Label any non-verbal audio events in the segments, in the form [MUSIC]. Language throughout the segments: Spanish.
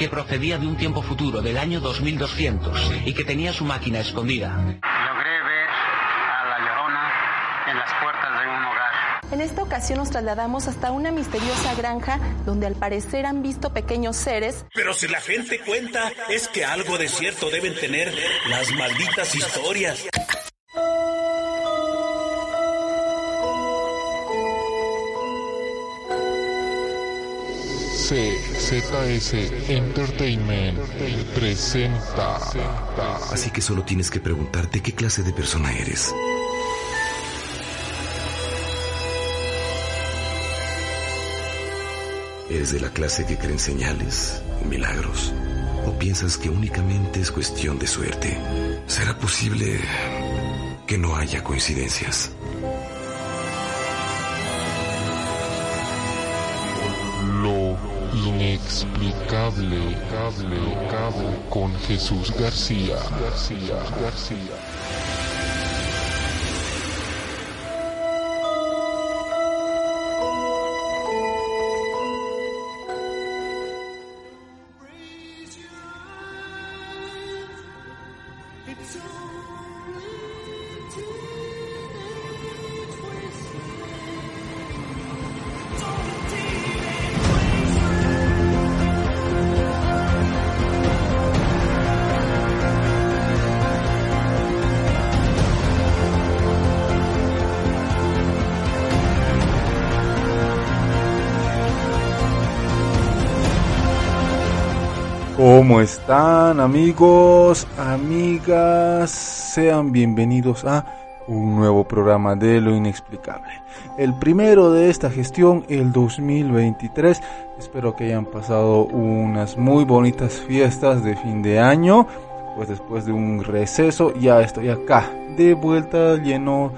Que procedía de un tiempo futuro, del año 2200, y que tenía su máquina escondida. Logré ver a la llorona en las puertas de un hogar. En esta ocasión nos trasladamos hasta una misteriosa granja donde al parecer han visto pequeños seres. Pero si la gente cuenta, es que algo de cierto deben tener las malditas historias. CZS Entertainment presenta. Así que solo tienes que preguntarte qué clase de persona eres. ¿Eres de la clase que creen señales, milagros? ¿O piensas que únicamente es cuestión de suerte? ¿Será posible que no haya coincidencias? Inexplicable, cable, cable, con Jesús García. García, García. ¿Cómo están amigos, amigas? Sean bienvenidos a un nuevo programa de lo inexplicable. El primero de esta gestión, el 2023. Espero que hayan pasado unas muy bonitas fiestas de fin de año. Pues después de un receso ya estoy acá, de vuelta lleno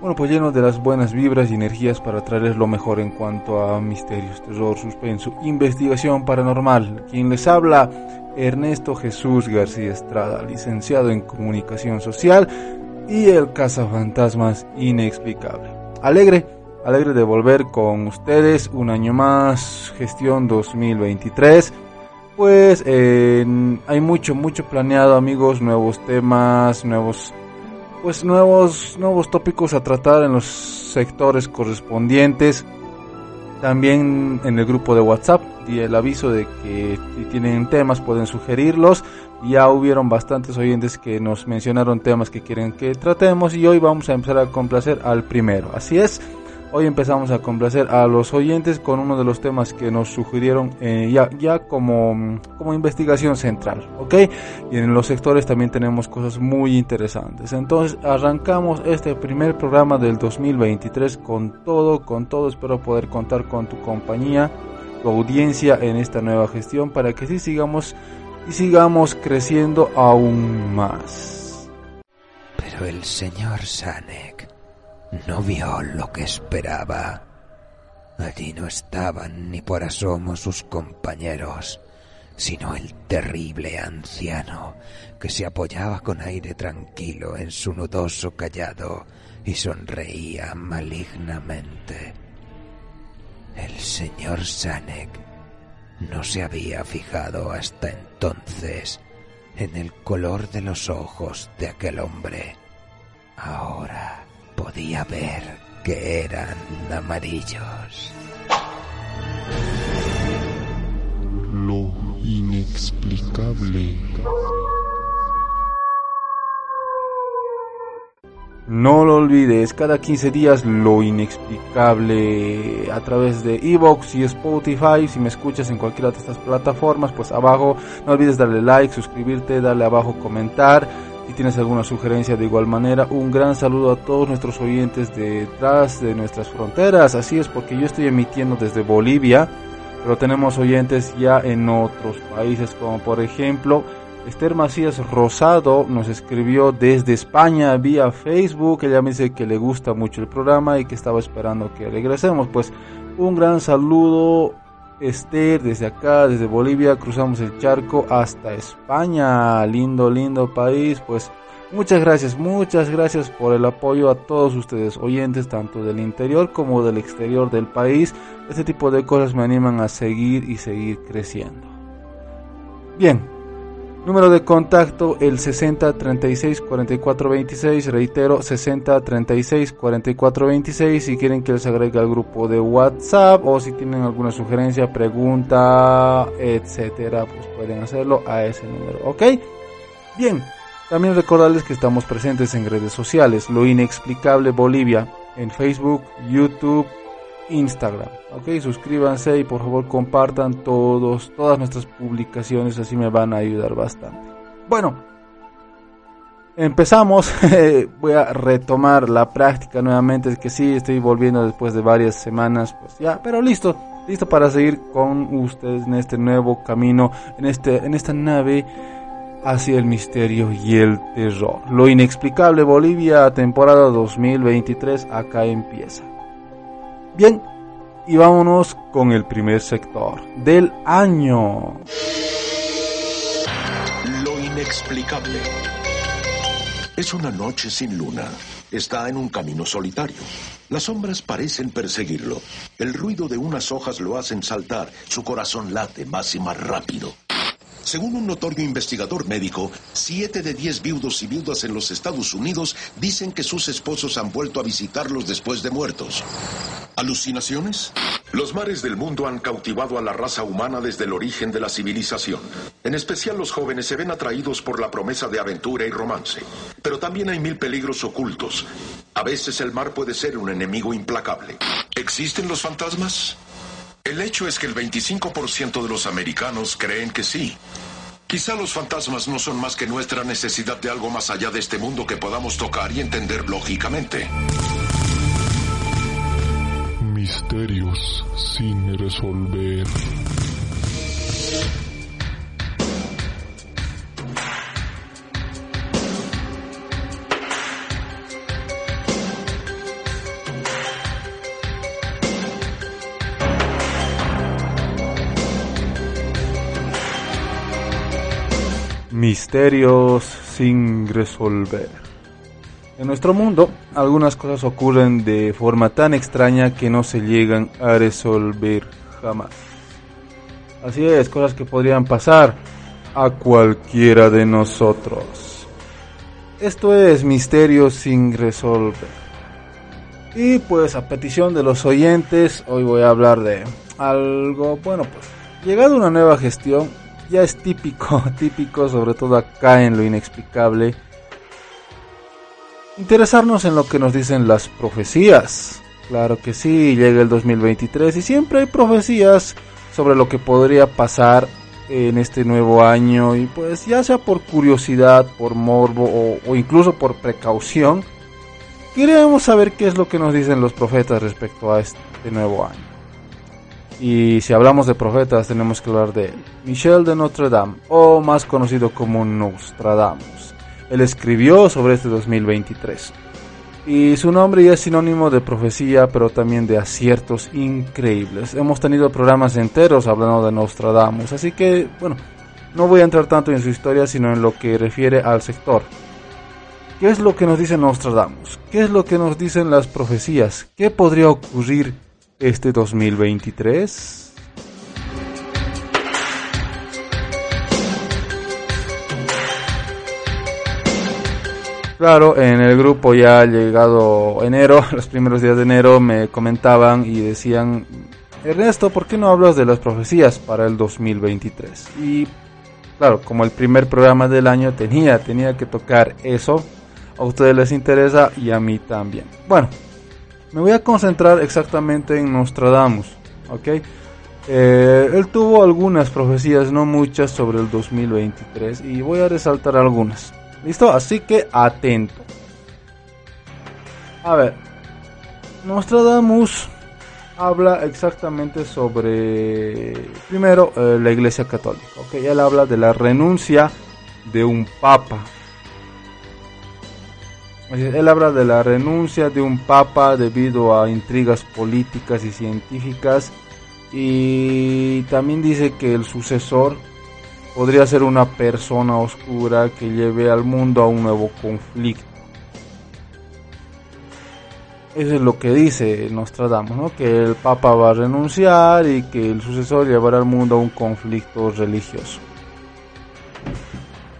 bueno, pues lleno de las buenas vibras y energías para traerles lo mejor en cuanto a misterios, terror, suspenso, investigación paranormal. Quien les habla, Ernesto Jesús García Estrada, licenciado en comunicación social y el cazafantasmas inexplicable. Alegre, alegre de volver con ustedes un año más, gestión 2023. Pues hay mucho, mucho planeado amigos, nuevos temas, nuevos pues nuevos nuevos tópicos a tratar en los sectores correspondientes también en el grupo de WhatsApp y el aviso de que si tienen temas pueden sugerirlos. Ya hubieron bastantes oyentes que nos mencionaron temas que quieren que tratemos y hoy vamos a empezar a complacer al primero. Así es Hoy empezamos a complacer a los oyentes con uno de los temas que nos sugirieron eh, ya, como, como investigación central, ¿ok? Y en los sectores también tenemos cosas muy interesantes. Entonces arrancamos este primer programa del 2023 con todo, con todo. Espero poder contar con tu compañía, tu audiencia en esta nueva gestión para que sí sigamos y sigamos creciendo aún más. Pero el señor Sanek no vio lo que esperaba. Allí no estaban ni por asomo sus compañeros, sino el terrible anciano que se apoyaba con aire tranquilo en su nudoso callado y sonreía malignamente. El señor Sanek no se había fijado hasta entonces en el color de los ojos de aquel hombre. Ahora podía ver que eran amarillos. Lo inexplicable. No lo olvides, cada 15 días lo inexplicable a través de Evox y Spotify. Si me escuchas en cualquiera de estas plataformas, pues abajo no olvides darle like, suscribirte, darle abajo comentar. Si tienes alguna sugerencia de igual manera, un gran saludo a todos nuestros oyentes detrás de nuestras fronteras. Así es, porque yo estoy emitiendo desde Bolivia, pero tenemos oyentes ya en otros países, como por ejemplo Esther Macías Rosado nos escribió desde España vía Facebook. Ella me dice que le gusta mucho el programa y que estaba esperando que regresemos. Pues un gran saludo, Esther, desde acá, desde Bolivia. Cruzamos el charco hasta España. Lindo, lindo país. Pues muchas gracias, muchas gracias por el apoyo a todos ustedes, oyentes, tanto del interior como del exterior del país. Este tipo de cosas me animan a seguir y seguir creciendo. Bien, Número de contacto el 60 36 44 26, reitero 60 36 44 26 si quieren que les agregue al grupo de WhatsApp o si tienen alguna sugerencia, pregunta, etcétera, pues pueden hacerlo a ese número, ¿ok? Bien, también recordarles que estamos presentes en redes sociales, Lo Inexplicable Bolivia, en Facebook, YouTube, Instagram. Ok, suscríbanse y por favor compartan todos, todas nuestras publicaciones, así me van a ayudar bastante. Bueno, empezamos. [LAUGHS] Voy a retomar la práctica nuevamente. Es que sí, estoy volviendo después de varias semanas, pues ya, pero listo, listo para seguir con ustedes en este nuevo camino, en este, en esta nave hacia el misterio y el terror. Lo inexplicable Bolivia, temporada 2023, acá empieza. Bien, y vámonos con el primer sector del año. Lo inexplicable. Es una noche sin luna. Está en un camino solitario. Las sombras parecen perseguirlo. El ruido de unas hojas lo hacen saltar. Su corazón late más y más rápido. Según un notorio investigador médico, siete de diez viudos y viudas en los Estados Unidos dicen que sus esposos han vuelto a visitarlos después de muertos. ¿Alucinaciones? Los mares del mundo han cautivado a la raza humana desde el origen de la civilización. En especial los jóvenes se ven atraídos por la promesa de aventura y romance. Pero también hay mil peligros ocultos. A veces el mar puede ser un enemigo implacable. ¿Existen los fantasmas? El hecho es que el 25% de los americanos creen que sí. Quizá los fantasmas no son más que nuestra necesidad de algo más allá de este mundo que podamos tocar y entender lógicamente. Misterios sin resolver. Misterios sin resolver. En nuestro mundo, algunas cosas ocurren de forma tan extraña que no se llegan a resolver jamás. Así es, cosas que podrían pasar a cualquiera de nosotros. Esto es Misterios sin resolver. Y pues a petición de los oyentes, hoy voy a hablar de algo, bueno pues, llegado una nueva gestión, ya es típico, [LAUGHS] típico, sobre todo acá en lo inexplicable, interesarnos en lo que nos dicen las profecías. Claro que sí, llega el 2023 y siempre hay profecías sobre lo que podría pasar en este nuevo año y pues ya sea por curiosidad, por morbo o, o incluso por precaución, queremos saber qué es lo que nos dicen los profetas respecto a este nuevo año. Y si hablamos de profetas, tenemos que hablar de Michel de Notre Dame, o más conocido como Nostradamus. Él escribió sobre este 2023. Y su nombre ya es sinónimo de profecía, pero también de aciertos increíbles. Hemos tenido programas enteros hablando de Nostradamus, así que, bueno, no voy a entrar tanto en su historia, sino en lo que refiere al sector. ¿Qué es lo que nos dice Nostradamus? ¿Qué es lo que nos dicen las profecías? ¿Qué podría ocurrir este 2023? Claro, en el grupo ya ha llegado enero, [LAUGHS] los primeros días de enero me comentaban y decían, Ernesto, ¿por qué no hablas de las profecías para el 2023? Y claro, como el primer programa del año tenía, tenía que tocar eso, a ustedes les interesa y a mí también. Bueno, me voy a concentrar exactamente en Nostradamus, ¿ok? Eh, él tuvo algunas profecías, no muchas, sobre el 2023 y voy a resaltar algunas. ¿Listo? Así que atento. A ver, Nostradamus habla exactamente sobre, primero, eh, la Iglesia Católica. ¿okay? Él habla de la renuncia de un papa. Él habla de la renuncia de un papa debido a intrigas políticas y científicas y también dice que el sucesor podría ser una persona oscura que lleve al mundo a un nuevo conflicto. Eso es lo que dice Nostradamus, ¿no? que el Papa va a renunciar y que el sucesor llevará al mundo a un conflicto religioso.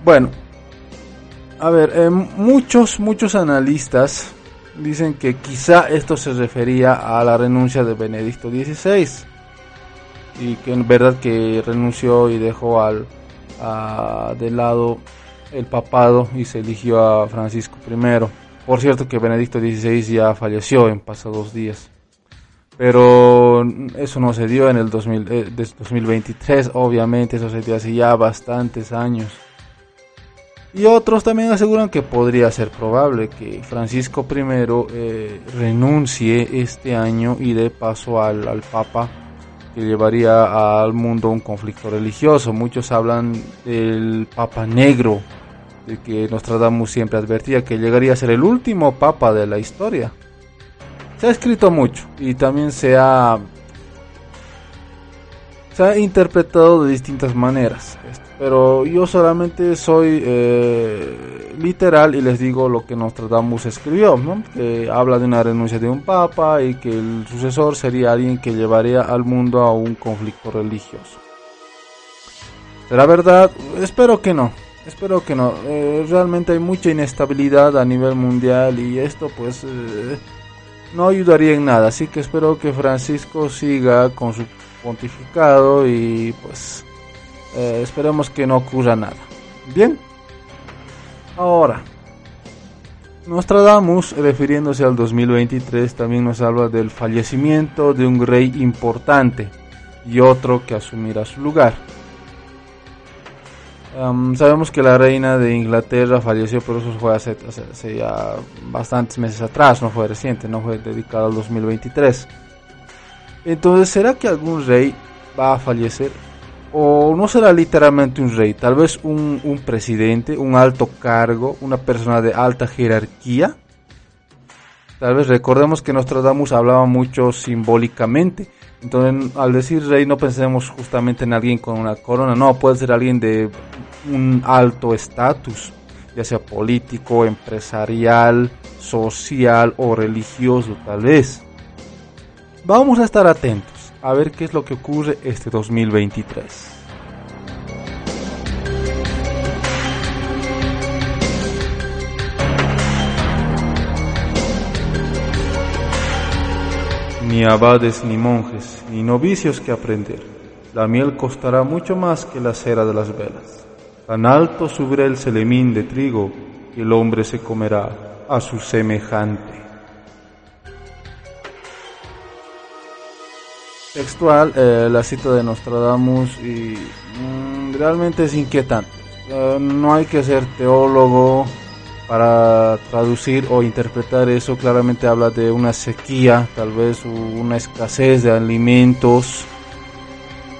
Bueno, a ver, eh, muchos, muchos analistas dicen que quizá esto se refería a la renuncia de Benedicto XVI y que en verdad que renunció y dejó al de lado el papado y se eligió a Francisco I. Por cierto que Benedicto XVI ya falleció en pasados días. Pero eso no se dio en el 2000, 2023, eh, obviamente, eso se dio hace ya bastantes años. Y otros también aseguran que podría ser probable que Francisco I eh, renuncie este año y dé paso al, al Papa que llevaría al mundo un conflicto religioso. Muchos hablan del Papa Negro, de que Nostradamus siempre advertía que llegaría a ser el último Papa de la historia. Se ha escrito mucho y también se ha, se ha interpretado de distintas maneras. Pero yo solamente soy eh, literal y les digo lo que Nostradamus escribió, que habla de una renuncia de un papa y que el sucesor sería alguien que llevaría al mundo a un conflicto religioso. ¿Será verdad? Espero que no. Espero que no. Eh, realmente hay mucha inestabilidad a nivel mundial y esto pues eh, no ayudaría en nada. Así que espero que Francisco siga con su pontificado y pues eh, esperemos que no ocurra nada. Bien. Ahora, Nostradamus, refiriéndose al 2023, también nos habla del fallecimiento de un rey importante y otro que asumirá su lugar. sabemos que la reina de Inglaterra falleció, pero eso fue hace, hace, ya bastantes meses atrás, no fue reciente, no fue dedicado al 2023. Entonces, ¿será que algún rey va a fallecer? o no será literalmente un rey, tal vez un, un, presidente, un alto cargo, una persona de alta jerarquía. Tal vez recordemos que Nostradamus hablaba mucho simbólicamente. Entonces, al decir rey, no pensemos justamente en alguien con una corona, no, puede ser alguien de un alto estatus, ya sea político, empresarial, social o religioso, tal vez. Vamos a estar atentos a ver qué es lo que ocurre este 2023. Ni abades ni monjes, ni novicios que aprender. La miel costará mucho más que la cera de las velas. Tan alto subirá el selemín de trigo que el hombre se comerá a su semejante. Textual eh, la cita de Nostradamus y mm, realmente es inquietante. Eh, no hay que ser teólogo para traducir o interpretar eso. Claramente habla de una sequía, tal vez una escasez de alimentos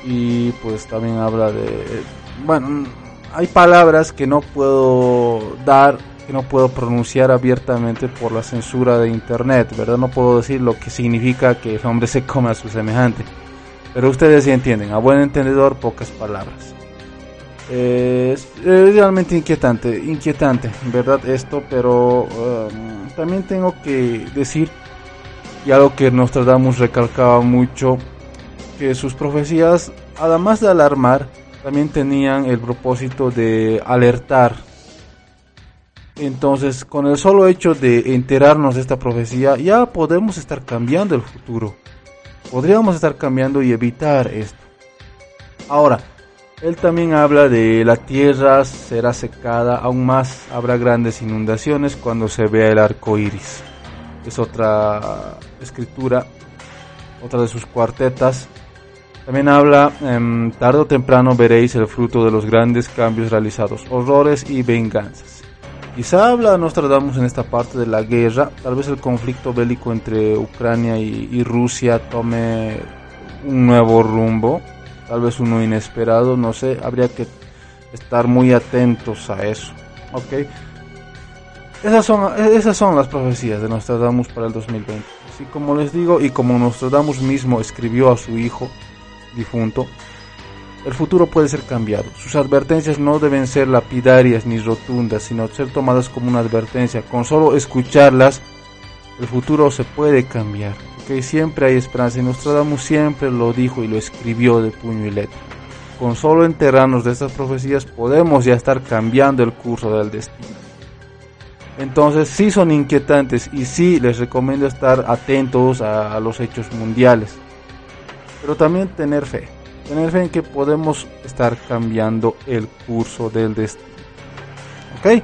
y pues también habla de... Bueno, hay palabras que no puedo dar no puedo pronunciar abiertamente por la censura de internet, ¿verdad? No puedo decir lo que significa que el hombre se come a su semejante. Pero ustedes sí entienden, a buen entendedor, pocas palabras. es, realmente inquietante, inquietante, ¿verdad? Esto, pero um, también tengo que decir, y algo que Nostradamus recalcaba mucho, que sus profecías, además de alarmar, también tenían el propósito de alertar entonces, con el solo hecho de enterarnos de esta profecía, ya podemos estar cambiando el futuro. Podríamos estar cambiando y evitar esto. Ahora, él también habla de la tierra será secada, aún más habrá grandes inundaciones cuando se vea el arco iris. Es otra escritura, otra de sus cuartetas. También habla, em, tarde o temprano veréis el fruto de los grandes cambios realizados, horrores y venganzas Quizá habla Nostradamus en esta parte de la guerra, tal vez el conflicto bélico entre Ucrania y, y Rusia tome un nuevo rumbo, tal vez uno inesperado, no sé, habría que estar muy atentos a eso, ¿ok? Esas son, esas son las profecías de Nostradamus para el 2020. Así como les digo, y como Nostradamus mismo escribió a su hijo difunto, el futuro puede ser cambiado. Sus advertencias no deben ser lapidarias ni rotundas, sino ser tomadas como una advertencia. Con solo escucharlas, el futuro se puede cambiar. Que siempre hay esperanza. Y Nostradamus siempre lo dijo y lo escribió de puño y letra. Con solo enterarnos de estas profecías podemos ya estar cambiando el curso del destino. Entonces sí son inquietantes y sí les recomiendo estar atentos a los hechos mundiales. Pero también tener fe tener fe en que podemos estar cambiando el curso del destino. ¿Ok?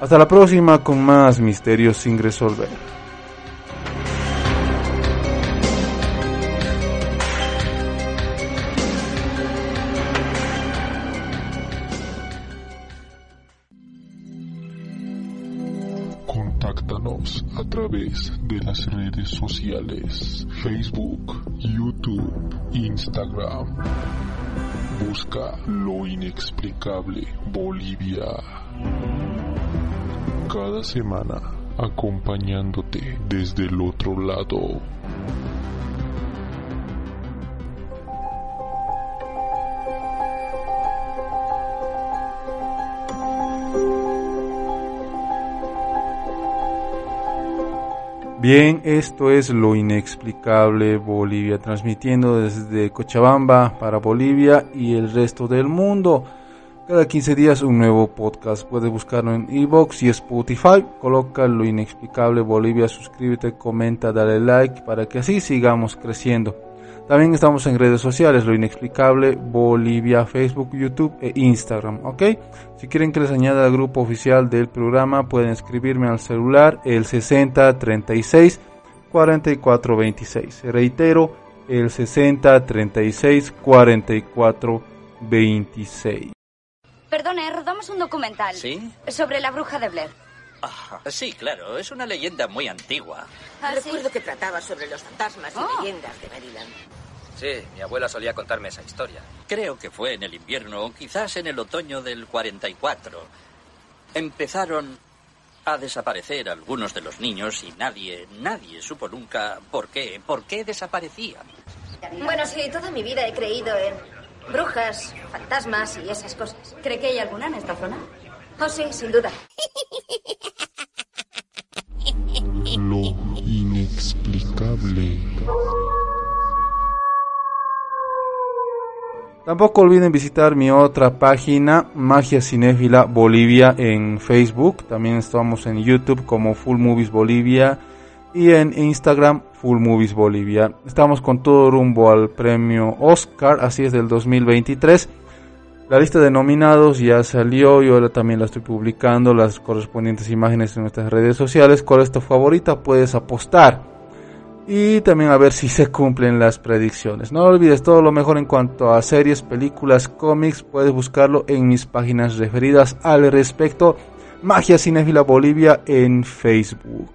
Hasta la próxima con más misterios sin resolver. A través de las redes sociales, Facebook, YouTube, Instagram. Busca lo inexplicable Bolivia. Cada semana acompañándote desde el otro lado. Bien, esto es lo inexplicable Bolivia, transmitiendo desde Cochabamba para Bolivia y el resto del mundo. Cada 15 días un nuevo podcast. Puedes buscarlo en Evox y Spotify. Coloca lo inexplicable Bolivia, suscríbete, comenta, dale like para que así sigamos creciendo. También estamos en redes sociales, lo inexplicable, Bolivia, Facebook, YouTube e Instagram, ¿ok? Si quieren que les añada al grupo oficial del programa, pueden escribirme al celular el 6036 4426. Reitero, el 6036 4426. Perdone, rodamos un documental. ¿Sí? Sobre la bruja de Blair. Ah, sí, claro, es una leyenda muy antigua. ¿Ah, sí? Recuerdo que trataba sobre los fantasmas y Oh. leyendas de Maryland. Sí, mi abuela solía contarme esa historia. Creo que fue en el invierno o quizás en el otoño del 44. Empezaron a desaparecer algunos de los niños y nadie, nadie supo nunca por qué, por qué desaparecían. Bueno, sí, toda mi vida he creído en brujas, fantasmas y esas cosas. ¿Cree que hay alguna en esta zona? Oh, sí, sin duda. Lo inexplicable. Tampoco olviden visitar mi otra página, Magia Cinéfila Bolivia en Facebook. También estamos en YouTube como Full Movies Bolivia y en Instagram Full Movies Bolivia. Estamos con todo rumbo al premio Oscar, así es del 2023. La lista de nominados ya salió y ahora también la estoy publicando, las correspondientes imágenes en nuestras redes sociales. ¿Cuál es tu favorita? Puedes apostar. Y también a ver si se cumplen las predicciones. No olvides todo lo mejor en cuanto a series, películas, cómics. Puedes buscarlo en mis páginas referidas al respecto. Magia Cinéfila Bolivia en Facebook.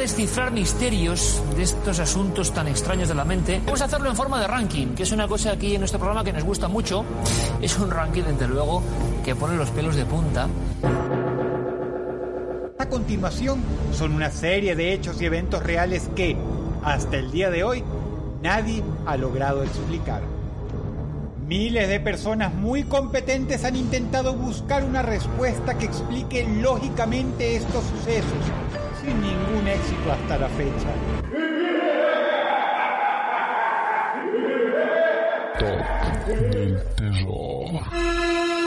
Descifrar misterios de estos asuntos tan extraños de la mente, vamos a hacerlo en forma de ranking, que es una cosa aquí en nuestro programa que nos gusta mucho. Es un ranking, desde luego, que pone los pelos de punta. A continuación, son una serie de hechos y eventos reales que, hasta el día de hoy, nadie ha logrado explicar. Miles de personas muy competentes han intentado buscar una respuesta que explique lógicamente estos sucesos, sin ningún éxito hasta la fecha. Top del terror.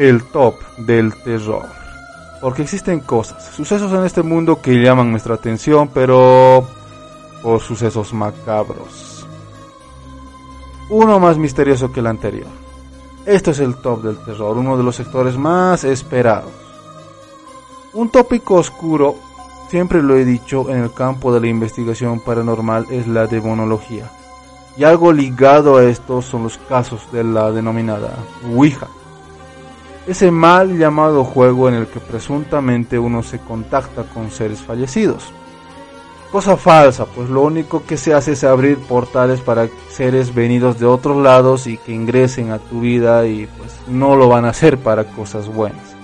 El top del terror. Porque existen cosas, sucesos en este mundo que llaman nuestra atención, pero por sucesos macabros. Uno más misterioso que el anterior. Esto es el top del terror, uno de los sectores más esperados. Un tópico oscuro, siempre lo he dicho, en el campo de la investigación paranormal es la demonología. Y algo ligado a esto son los casos de la denominada Ouija. Ese mal llamado juego en el que presuntamente uno se contacta con seres fallecidos. Cosa falsa, pues lo único que se hace es abrir portales para seres venidos de otros lados y que ingresen a tu vida y pues no lo van a hacer para cosas buenas.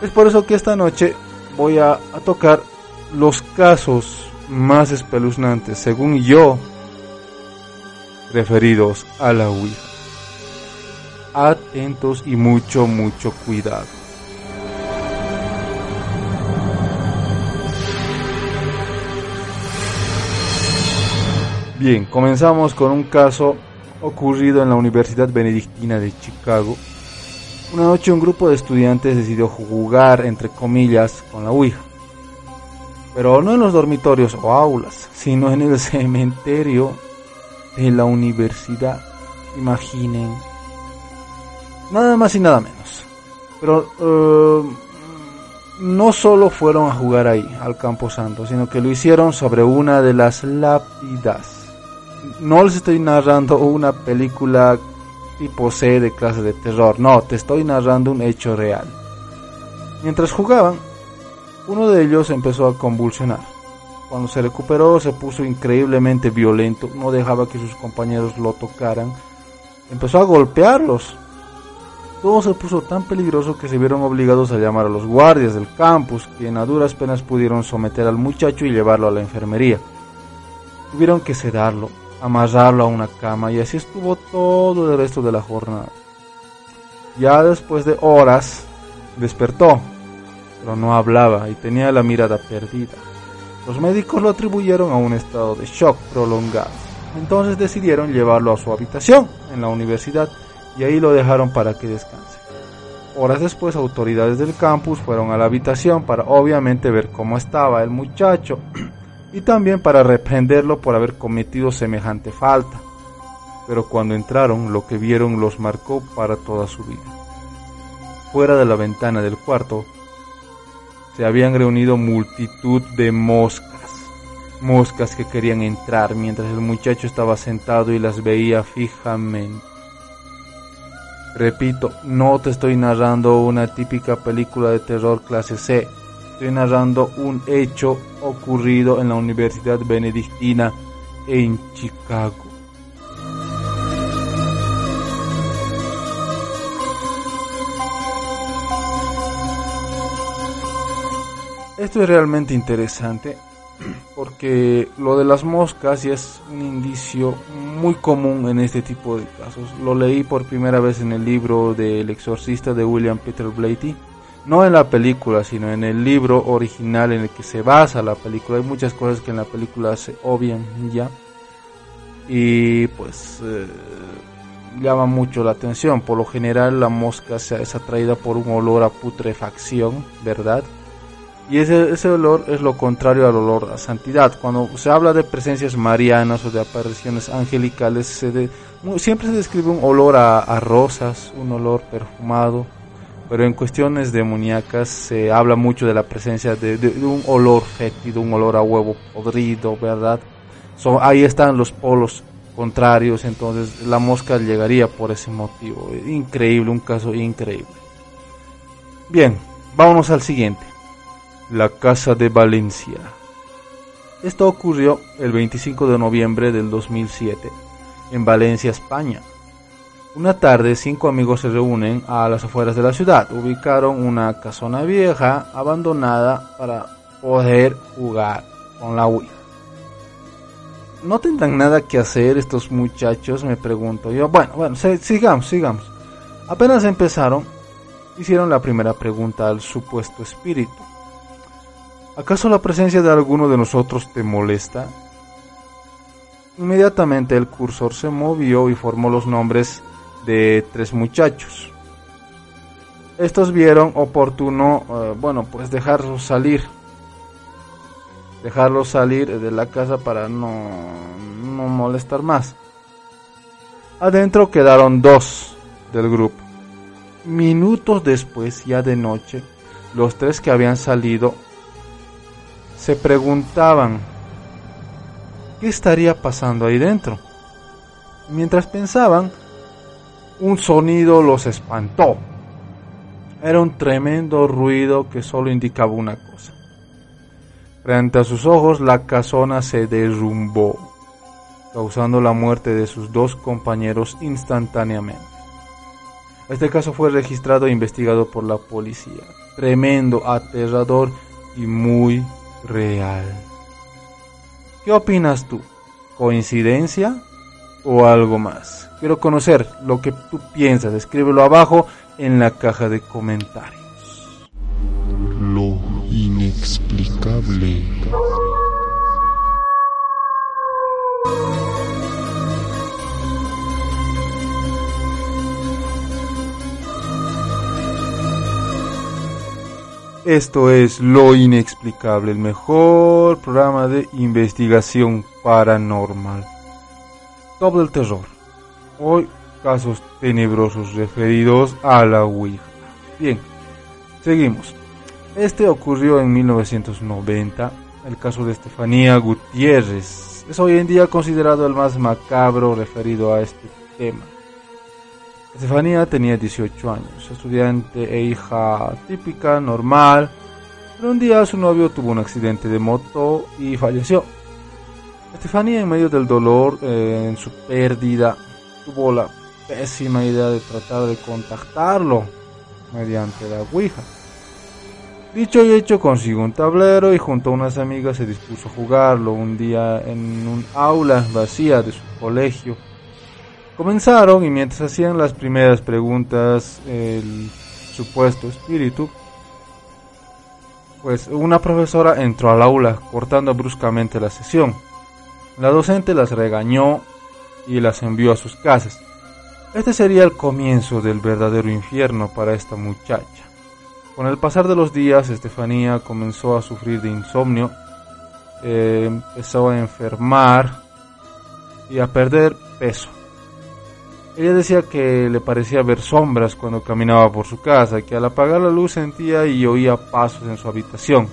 Es por eso que esta noche voy a, tocar los casos más espeluznantes, según yo, referidos a la Ouija. Atentos y mucho, mucho cuidado. Bien, comenzamos con un caso ocurrido en la Universidad Benedictina de Chicago. Una noche un grupo de estudiantes decidió jugar, entre comillas, con la Ouija. Pero no en los dormitorios o aulas, sino en el [LAUGHS] cementerio de la universidad. Imaginen. Nada más y nada menos. Pero uh, no solo fueron a jugar ahí, al Campo Santo, sino que lo hicieron sobre una de las lápidas. No les estoy narrando una película tipo C de clase de terror, no, te estoy narrando un hecho real. Mientras jugaban, uno de ellos empezó a convulsionar. Cuando se recuperó se puso increíblemente violento, no dejaba que sus compañeros lo tocaran, empezó a golpearlos. Todo se puso tan peligroso que se vieron obligados a llamar a los guardias del campus, quien a duras penas pudieron someter al muchacho y llevarlo a la enfermería. Tuvieron que sedarlo, amarrarlo a una cama y así estuvo todo el resto de la jornada. Ya después de horas despertó, pero no hablaba y tenía la mirada perdida. Los médicos lo atribuyeron a un estado de shock prolongado. Entonces decidieron llevarlo a su habitación en la universidad y ahí lo dejaron para que descanse. Horas después autoridades del campus fueron a la habitación para obviamente ver cómo estaba el muchacho y también para reprenderlo por haber cometido semejante falta. Pero cuando entraron lo que vieron los marcó para toda su vida. Fuera de la ventana del cuarto se habían reunido multitud de moscas, moscas que querían entrar mientras el muchacho estaba sentado y las veía fijamente. Repito, no te estoy narrando una típica película de terror clase C, estoy narrando un hecho ocurrido en la Universidad Benedictina en Chicago. Esto es realmente interesante porque lo de las moscas ya es un indicio muy común en este tipo de casos. Lo leí por primera vez en el libro del exorcista de William Peter Blatty, no en la película, sino en el libro original en el que se basa la película. Hay muchas cosas que en la película se obvian ya y pues eh, llama mucho la atención. Por lo general la mosca es atraída por un olor a putrefacción, ¿verdad? Y ese, ese olor es lo contrario al olor a santidad. Cuando se habla de presencias marianas o de apariciones angelicales, se de, siempre se describe un olor a, rosas, un olor perfumado. Pero en cuestiones demoníacas se habla mucho de la presencia de, de, de un olor fétido, un olor a huevo podrido, ¿verdad? So, ahí están los polos contrarios, entonces la mosca llegaría por ese motivo. Increíble, un caso increíble. Bien, vámonos al siguiente la Casa de Valencia. Esto ocurrió el 25 de noviembre del 2007 en Valencia, España. Una tarde cinco amigos se reúnen a las afueras de la ciudad. Ubicaron una casona vieja abandonada para poder jugar con la Wii. ¿No tendrán nada que hacer estos muchachos? Me pregunto yo. Bueno, bueno, sigamos, sigamos. Apenas empezaron, hicieron la primera pregunta al supuesto espíritu. ¿Acaso la presencia de alguno de nosotros te molesta? Inmediatamente el cursor se movió y formó los nombres de tres muchachos. Estos vieron oportuno, eh, bueno, pues dejarlos salir. Dejarlos salir de la casa para no, no molestar más. Adentro quedaron dos del grupo. Minutos después, ya de noche, los tres que habían salido se preguntaban qué estaría pasando ahí dentro. Mientras pensaban, un sonido los espantó. Era un tremendo ruido que solo indicaba una cosa. Frente a sus ojos la casona se derrumbó, causando la muerte de sus dos compañeros instantáneamente. Este caso fue registrado e investigado por la policía. Tremendo, aterrador y muy real. ¿Qué opinas tú? ¿Coincidencia o algo más? Quiero conocer lo que tú piensas. Escríbelo abajo en la caja de comentarios. Lo inexplicable. Esto es Lo Inexplicable, el mejor programa de investigación paranormal. Top del terror. Hoy casos tenebrosos referidos a la Ouija. Bien, seguimos. Este ocurrió en 1990, el caso de Estefanía Gutiérrez. Es hoy en día considerado el más macabro referido a este tema. Estefanía tenía 18 años, estudiante e hija típica, normal, pero un día su novio tuvo un accidente de moto y falleció. Estefanía en medio del dolor eh, en su pérdida tuvo la pésima idea de tratar de contactarlo mediante la Ouija. Dicho y hecho consiguió un tablero y junto a unas amigas se dispuso a jugarlo un día en un aula vacía de su colegio. Comenzaron y mientras hacían las primeras preguntas el supuesto espíritu, pues una profesora entró al aula cortando bruscamente la sesión. La docente las regañó y las envió a sus casas. Este sería el comienzo del verdadero infierno para esta muchacha. Con el pasar de los días, Estefanía comenzó a sufrir de insomnio, eh, empezó a enfermar y a perder peso. Ella decía que le parecía ver sombras cuando caminaba por su casa, que al apagar la luz sentía y oía pasos en su habitación.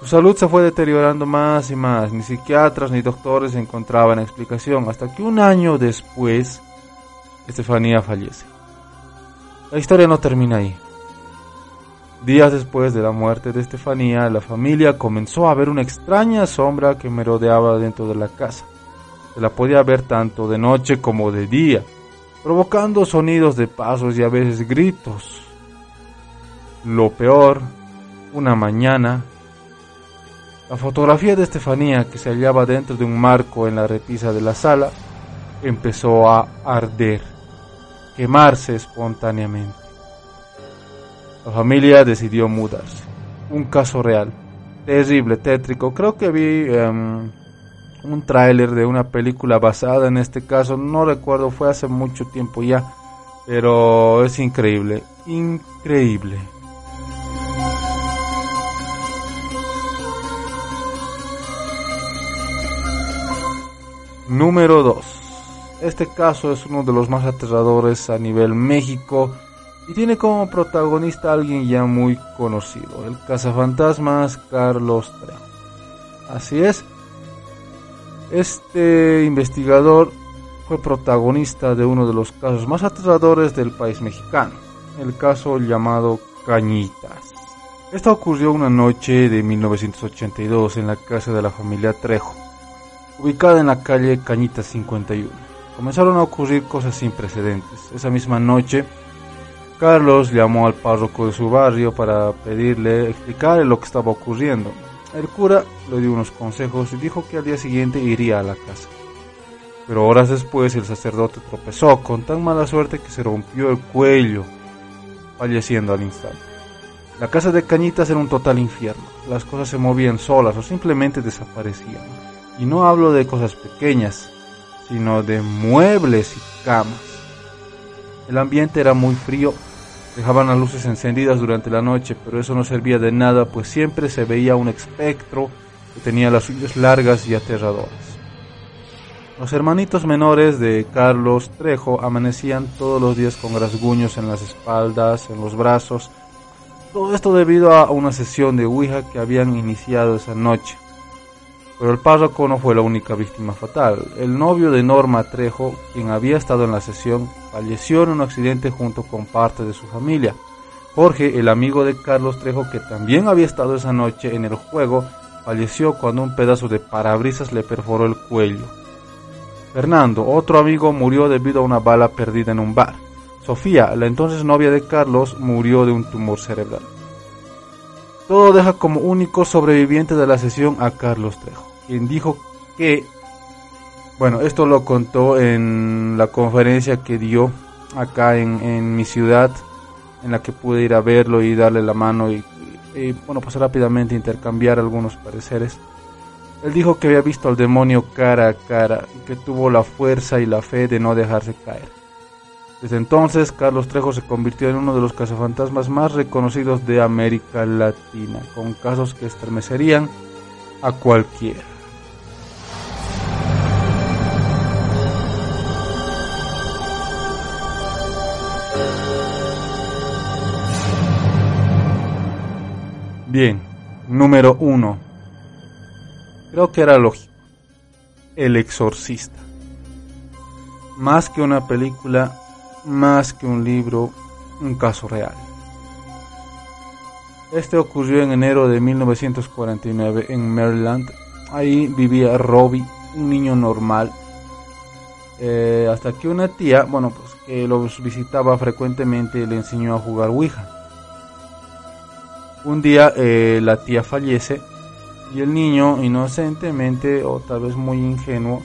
Su salud se fue deteriorando más y más, ni psiquiatras ni doctores encontraban explicación, hasta que un año después, Estefanía fallece. La historia no termina ahí. Días después de la muerte de Estefanía, la familia comenzó a ver una extraña sombra que merodeaba dentro de la casa. Se la podía ver tanto de noche como de día, provocando sonidos de pasos y a veces gritos. Lo peor, una mañana, la fotografía de Estefanía, que se hallaba dentro de un marco en la repisa de la sala, empezó a arder, quemarse espontáneamente. La familia decidió mudarse. Un caso real, terrible, tétrico. Creo que vi um, un tráiler de una película basada en este caso, no recuerdo, fue hace mucho tiempo ya, pero es increíble, increíble. Número 2. Este caso es uno de los más aterradores a nivel México y tiene como protagonista a alguien ya muy conocido, el cazafantasmas Carlos Trejo. Así es, este investigador fue protagonista de uno de los casos más aterradores del país mexicano, el caso llamado Cañitas. Esto ocurrió una noche de 1982 en la casa de la familia Trejo, ubicada en la calle Cañitas 51. Comenzaron a ocurrir cosas sin precedentes. Esa misma noche, Carlos llamó al párroco de su barrio para pedirle explicarle lo que estaba ocurriendo. El cura le dio unos consejos y dijo que al día siguiente iría a la casa. Pero horas después el sacerdote tropezó con tan mala suerte que se rompió el cuello, falleciendo al instante. La casa de Cañitas era un total infierno. Las cosas se movían solas o simplemente desaparecían. Y no hablo de cosas pequeñas, sino de muebles y camas. El ambiente era muy frío, Dejaban las luces encendidas durante la noche, pero eso no servía de nada, pues siempre se veía un espectro que tenía las uñas largas y aterradoras. Los hermanitos menores de Carlos Trejo amanecían todos los días con rasguños en las espaldas, en los brazos. Todo esto debido a una sesión de Ouija que habían iniciado esa noche. Pero el párroco no fue la única víctima fatal. El novio de Norma Trejo, quien había estado en la sesión, falleció en un accidente junto con parte de su familia. Jorge, el amigo de Carlos Trejo, que también había estado esa noche en el juego, falleció cuando un pedazo de parabrisas le perforó el cuello. Fernando, otro amigo, murió debido a una bala perdida en un bar. Sofía, la entonces novia de Carlos, murió de un tumor cerebral. Todo deja como único sobreviviente de la sesión a Carlos Trejo, quien dijo que, bueno, esto lo contó en la conferencia que dio acá en, mi ciudad, en la que pude ir a verlo y darle la mano y, y bueno, pues rápidamente intercambiar algunos pareceres. Él dijo que había visto al demonio cara a cara y que tuvo la fuerza y la fe de no dejarse caer. Desde entonces, Carlos Trejo se convirtió en uno de los cazafantasmas más reconocidos de América Latina, con casos que estremecerían a cualquiera. Bien, número uno. Creo que era lógico. El exorcista. Más que una película, más que un libro, un caso real. Este ocurrió en enero de 1949 en Maryland. Ahí vivía Robbie, un niño normal. Eh, hasta que una tía, bueno, pues que los visitaba frecuentemente, le enseñó a jugar Ouija. Un día eh, la tía fallece y el niño, inocentemente o tal vez muy ingenuo,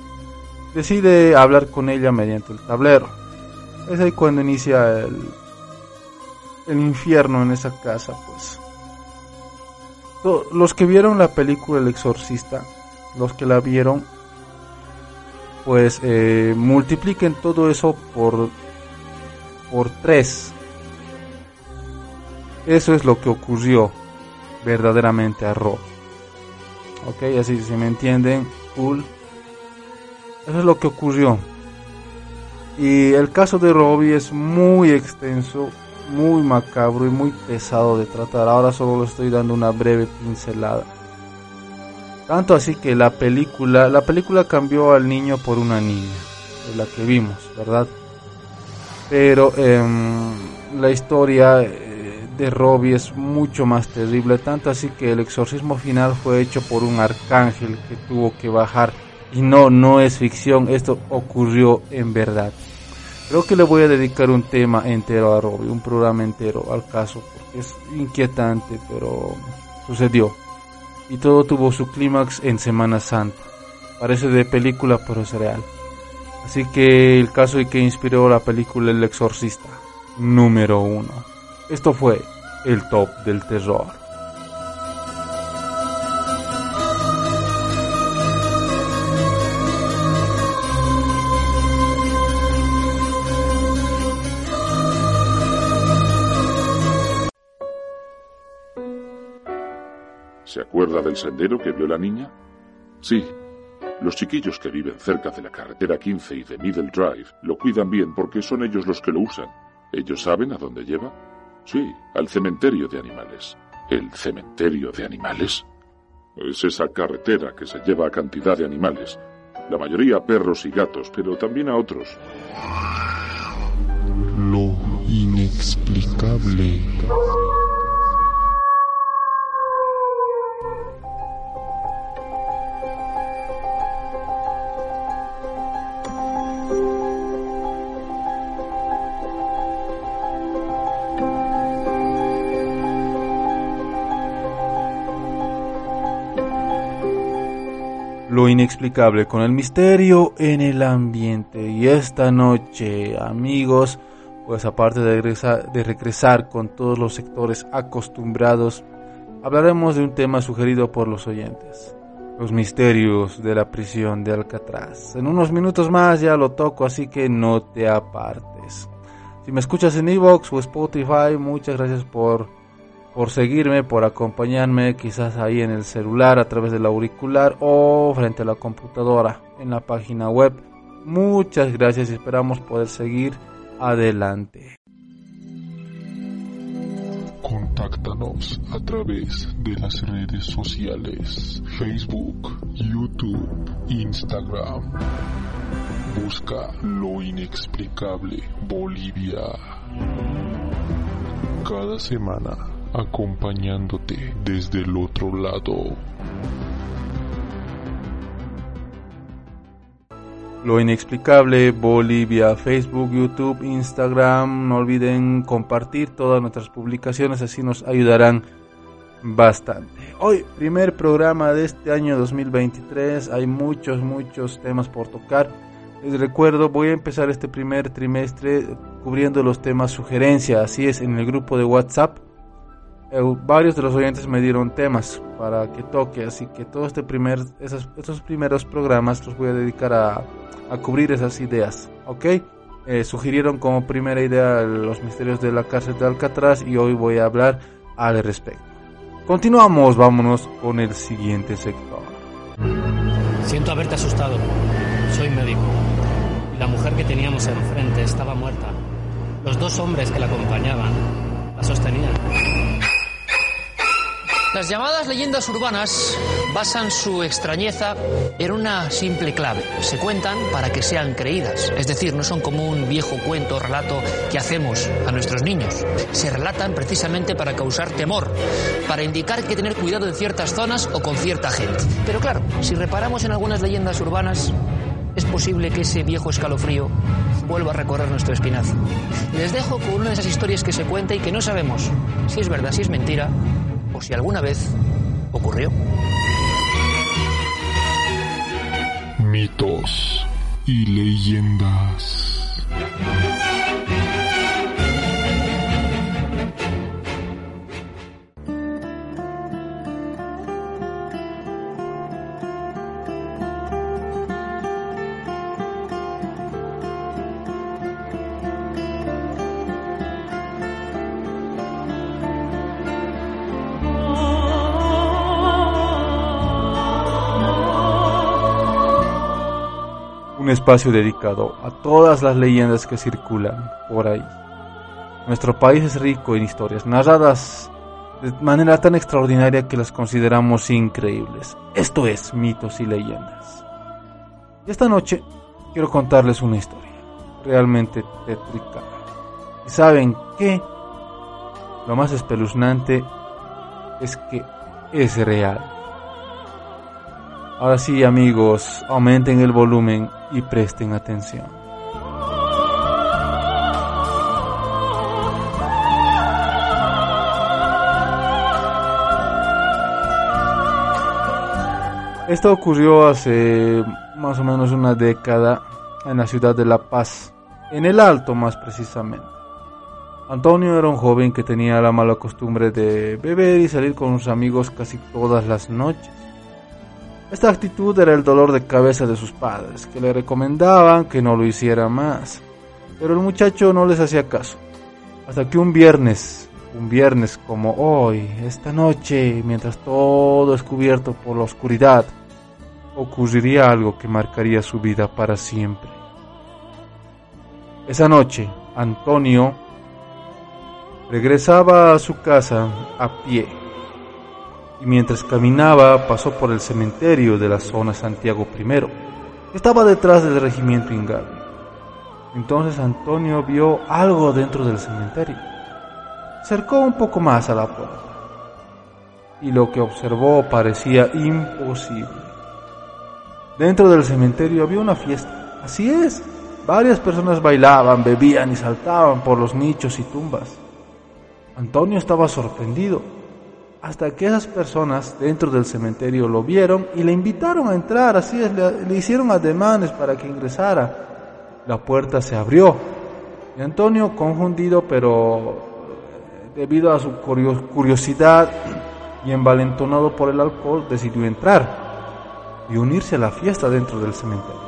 decide hablar con ella mediante el tablero. Es ahí cuando inicia el, el infierno en esa casa, pues. Los que vieron la película El Exorcista, los que la vieron, pues eh, multipliquen todo eso por, por tres. Eso es lo que ocurrió verdaderamente a Rob. Ok, así si me entienden, cool. Eso es lo que ocurrió. Y el caso de Robbie es muy extenso, muy macabro y muy pesado de tratar. Ahora solo le estoy dando una breve pincelada. Tanto así que la película, la película cambió al niño por una niña, la que vimos, ¿verdad? Pero em, la historia de Robbie es mucho más terrible, tanto así que el exorcismo final fue hecho por un arcángel que tuvo que bajar. Y no, no es ficción, esto ocurrió en verdad. Creo que le voy a dedicar un tema entero a Robbie, un programa entero al caso, porque es inquietante, pero sucedió. Y todo tuvo su clímax en Semana Santa. Parece de película, pero es real. Así que el caso y que inspiró la película El Exorcista, número uno. Esto fue el top del terror. ¿Se acuerda del sendero que vio la niña? Sí. Los chiquillos que viven cerca de la carretera 15 y de Middle Drive lo cuidan bien porque son ellos los que lo usan. ¿Ellos saben a dónde lleva? Sí, al cementerio de animales. ¿El cementerio de animales? Es esa carretera que se lleva a cantidad de animales. La mayoría a perros y gatos, pero también a otros. Lo inexplicable. Lo inexplicable con el misterio en el ambiente. Y esta noche, amigos, pues aparte de de regresar con todos los sectores acostumbrados, hablaremos de un tema sugerido por los oyentes. Los misterios de la prisión de Alcatraz. En unos minutos más ya lo toco, así que no te apartes. Si me escuchas en Evox o Spotify, muchas gracias por, por seguirme, por acompañarme, quizás ahí en el celular, a través del auricular o frente a la computadora, en la página web. Muchas gracias y esperamos poder seguir adelante. Contáctanos a través de las redes sociales, Facebook, YouTube, Instagram. Busca lo inexplicable Bolivia. Cada semana acompañándote desde el otro lado. Lo inexplicable, Bolivia, Facebook, YouTube, Instagram. No olviden compartir todas nuestras publicaciones, así nos ayudarán bastante. Hoy, primer programa de este año 2023. Hay muchos, muchos temas por tocar. Les recuerdo, voy a empezar este primer trimestre cubriendo los temas sugerencia. Así es, en el grupo de WhatsApp. Eh, varios de los oyentes me dieron temas para que toque, así que todo este primeros programas los voy a dedicar a, a cubrir esas ideas, ¿ok? Eh, sugirieron como primera idea los misterios de la cárcel de Alcatraz y hoy voy a hablar al respecto. Continuamos, vámonos con el siguiente sector. Siento haberte asustado. Soy médico. La mujer que teníamos enfrente estaba muerta. Los dos hombres que la acompañaban la sostenían. Las llamadas leyendas urbanas basan su extrañeza en una simple clave. Se cuentan para que sean creídas. Es decir, no son como un viejo cuento o relato que hacemos a nuestros niños. Se relatan precisamente para causar temor, para indicar que tener cuidado en ciertas zonas o con cierta gente. Pero claro, si reparamos en algunas leyendas urbanas, es posible que ese viejo escalofrío vuelva a recorrer nuestro espinazo. Les dejo con una de esas historias que se cuenta y que no sabemos si es verdad, si es mentira o si alguna vez ocurrió. Mitos y leyendas. Espacio dedicado a todas las leyendas que circulan por ahí. Nuestro país es rico en historias narradas de manera tan extraordinaria que las consideramos increíbles. Esto es mitos y leyendas. Y esta noche quiero contarles una historia realmente tétrica. ¿Y saben qué? Lo más espeluznante es que es real. Ahora sí, amigos, aumenten el volumen y presten atención. Esto ocurrió hace más o menos una década en la ciudad de La Paz, en el Alto más precisamente. Antonio era un joven que tenía la mala costumbre de beber y salir con sus amigos casi todas las noches. Esta actitud era el dolor de cabeza de sus padres, que le recomendaban que no lo hiciera más. Pero el muchacho no les hacía caso. Hasta que un viernes, un viernes como hoy, esta noche, mientras todo es cubierto por la oscuridad, ocurriría algo que marcaría su vida para siempre. Esa noche, Antonio regresaba a su casa a pie y mientras caminaba pasó por el cementerio de la zona Santiago I, estaba detrás del regimiento Ingavi. Entonces Antonio vio algo dentro del cementerio. Acercó un poco más a la puerta y lo que observó parecía imposible. Dentro del cementerio había una fiesta. Así es, varias personas bailaban, bebían y saltaban por los nichos y tumbas. Antonio estaba sorprendido hasta que esas personas dentro del cementerio lo vieron y le invitaron a entrar, así es, le, hicieron ademanes para que ingresara. La puerta se abrió y Antonio, confundido, pero debido a su curiosidad y envalentonado por el alcohol, decidió entrar y unirse a la fiesta dentro del cementerio.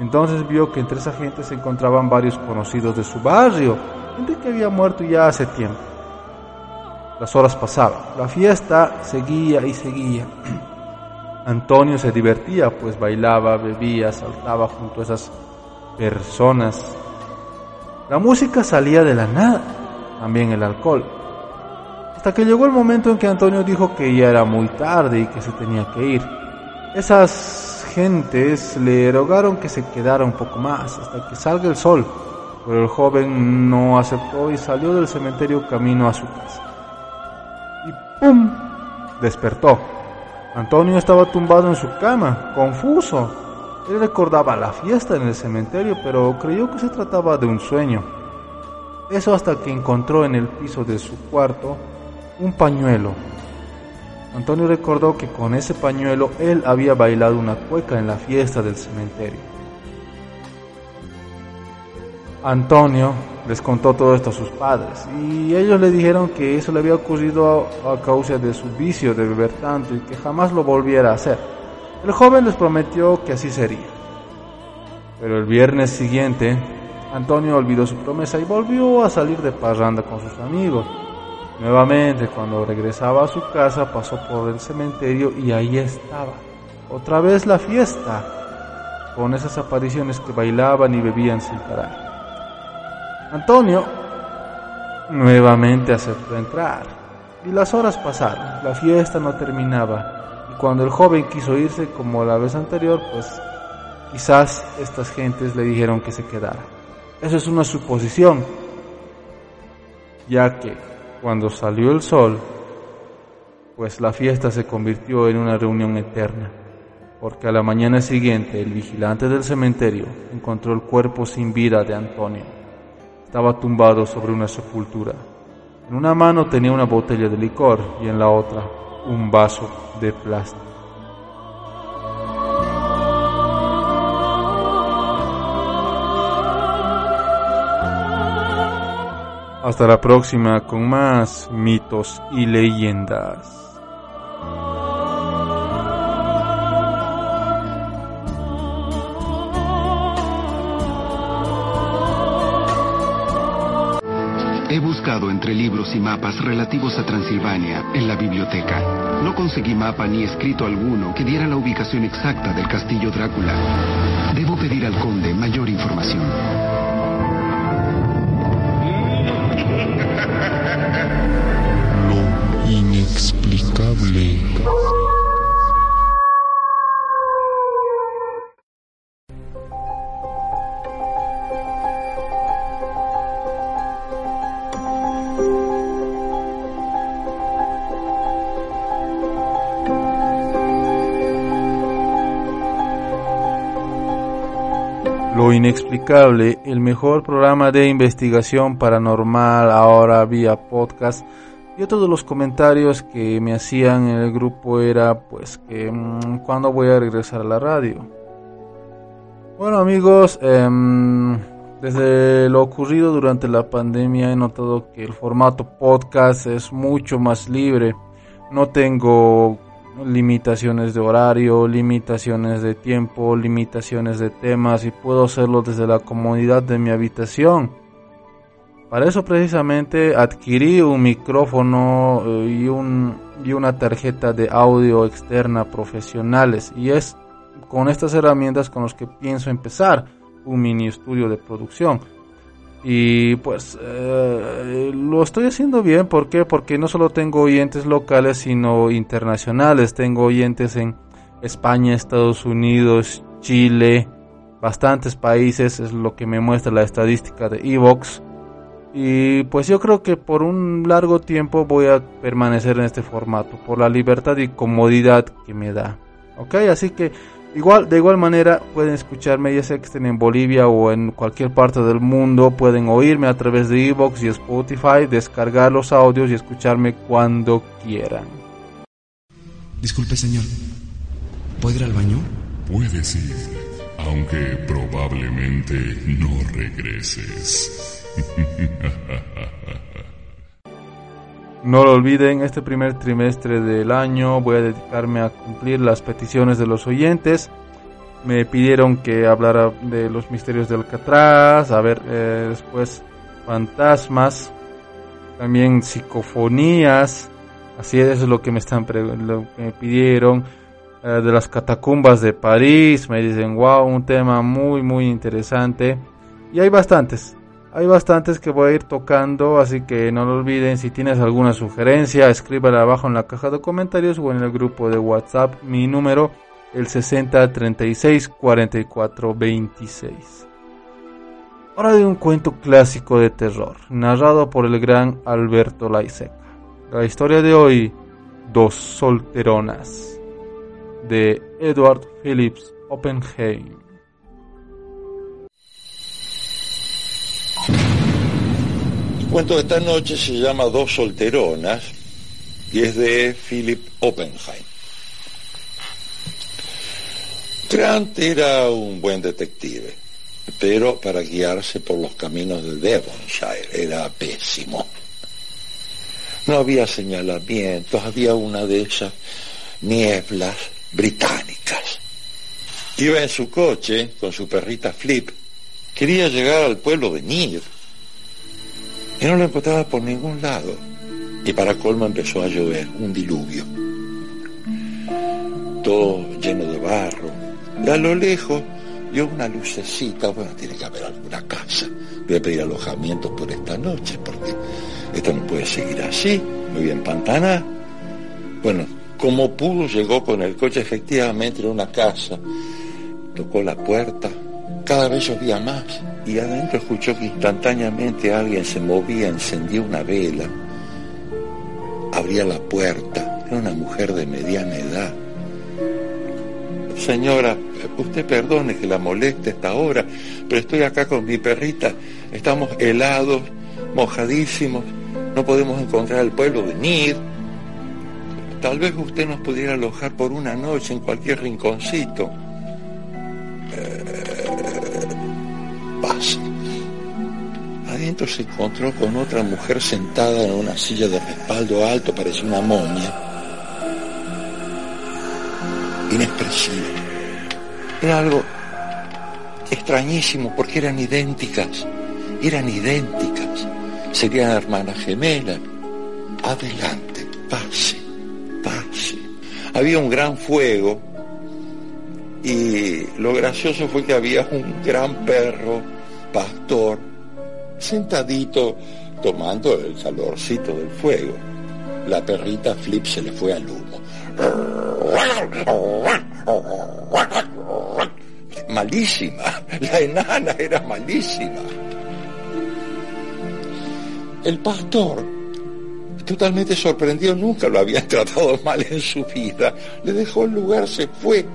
Entonces vio que entre esa gente se encontraban varios conocidos de su barrio, gente que había muerto ya hace tiempo. Las horas pasaban, la fiesta seguía y seguía. [CLEARS THROAT] Antonio se divertía, pues bailaba, bebía, saltaba junto a esas personas. La música salía de la nada, también el alcohol. Hasta que llegó el momento en que Antonio dijo que ya era muy tarde y que se tenía que ir. Esas gentes le rogaron que se quedara un poco más hasta que salga el sol, pero el joven no aceptó y salió del cementerio camino a su casa. ¡Pum! despertó. Antonio estaba tumbado en su cama, confuso. Él recordaba la fiesta en el cementerio, pero creyó que se trataba de un sueño. Eso hasta que encontró en el piso de su cuarto un pañuelo. Antonio recordó que con ese pañuelo él había bailado una cueca en la fiesta del cementerio. Antonio les contó todo esto a sus padres y ellos le dijeron que eso le había ocurrido a, causa de su vicio de beber tanto y que jamás lo volviera a hacer. El joven les prometió que así sería. Pero el viernes siguiente, Antonio olvidó su promesa y volvió a salir de parranda con sus amigos. Nuevamente, cuando regresaba a su casa, pasó por el cementerio y ahí estaba. Otra vez la fiesta, con esas apariciones que bailaban y bebían sin parar. Antonio nuevamente aceptó entrar y las horas pasaron, la fiesta no terminaba y cuando el joven quiso irse como la vez anterior, pues quizás estas gentes le dijeron que se quedara. Eso es una suposición, ya que cuando salió el sol, pues la fiesta se convirtió en una reunión eterna, porque a la mañana siguiente el vigilante del cementerio encontró el cuerpo sin vida de Antonio. Estaba tumbado sobre una sepultura. En una mano tenía una botella de licor y en la otra un vaso de plástico. Hasta la próxima con más mitos y leyendas. He buscado entre libros y mapas relativos a Transilvania en la biblioteca. No conseguí mapa ni escrito alguno que diera la ubicación exacta del castillo Drácula. Debo pedir al conde mayor información. Lo inexplicable. Inexplicable, el mejor programa de investigación paranormal ahora vía podcast. Y otro de los comentarios que me hacían en el grupo era pues que mmm, cuándo voy a regresar a la radio. Bueno amigos, eh, desde lo ocurrido durante la pandemia he notado que el formato podcast es mucho más libre. No tengo limitaciones de horario, limitaciones de tiempo, limitaciones de temas y puedo hacerlo desde la comodidad de mi habitación. Para eso precisamente adquirí un micrófono eh, y, un, y una tarjeta de audio externa profesionales y es con estas herramientas con las que pienso empezar un mini estudio de producción. Y pues eh, lo estoy haciendo bien, ¿por qué? Porque no solo tengo oyentes locales, sino internacionales. Tengo oyentes en España, Estados Unidos, Chile, bastantes países, es lo que me muestra la estadística de Evox. Y pues yo creo que por un largo tiempo voy a permanecer en este formato, por la libertad y comodidad que me da. Ok, así que Igual, de igual manera pueden escucharme, ya sea que estén en Bolivia o en cualquier parte del mundo, pueden oírme a través de Evox y Spotify, descargar los audios y escucharme cuando quieran. Disculpe, señor. ¿Puedo ir al baño? Puedes ir, aunque probablemente no regreses. [LAUGHS] No lo olviden, este primer trimestre del año voy a dedicarme a cumplir las peticiones de los oyentes. me pidieron que hablara de los misterios del Alcatraz, a ver, eh, después fantasmas, también psicofonías, así es lo que me están lo que me pidieron, eh, de las catacumbas de París, me dicen, wow, un tema muy, muy interesante, y hay bastantes, hay bastantes que voy a ir tocando, así que no lo olviden, si tienes alguna sugerencia, escríbela abajo en la caja de comentarios o en el grupo de WhatsApp, mi número el 60 36 44 26. Hora de un cuento clásico de terror, narrado por el gran Alberto Laiseca. La historia de hoy, Dos solteronas, de Edward Phillips Oppenheim. Cuento de esta noche se llama Dos solteronas y es de Philip Oppenheim. Grant era un buen detective, pero para guiarse por los caminos de Devonshire era pésimo. No había señalamientos, había una de esas nieblas británicas. Iba en su coche con su perrita Flip. Quería llegar al pueblo de Nir. Y no lo encontraba por ningún lado. Y para colmo empezó a llover, un diluvio. Todo lleno de barro, y a lo lejos vio una lucecita, bueno, tiene que haber alguna casa. Voy a pedir alojamiento por esta noche porque esto no puede seguir así, me voy a empantanar. Bueno, como pudo, llegó con el coche efectivamente a una casa, tocó la puerta, cada vez llovía más y adentro escuchó que instantáneamente alguien se movía, encendía una vela, abría la puerta, era una mujer de mediana edad. Señora, usted perdone que la moleste esta hora, pero estoy acá con mi perrita, estamos helados, mojadísimos, no podemos encontrar el pueblo de Nid. Tal vez usted nos pudiera alojar por una noche en cualquier rinconcito. Adentro se encontró con otra mujer sentada en una silla de respaldo alto, parecía una momia. Inexpresiva. Era algo extrañísimo porque eran idénticas, eran idénticas, serían hermanas gemelas. Adelante, pase, pase. Había un gran fuego y lo gracioso fue que había un gran perro, pastor, sentadito tomando el calorcito del fuego. La perrita Flip se le fue al humo. Malísima, la enana era malísima. El pastor, totalmente sorprendido, nunca lo había tratado mal en su vida. Le dejó el lugar, se fue.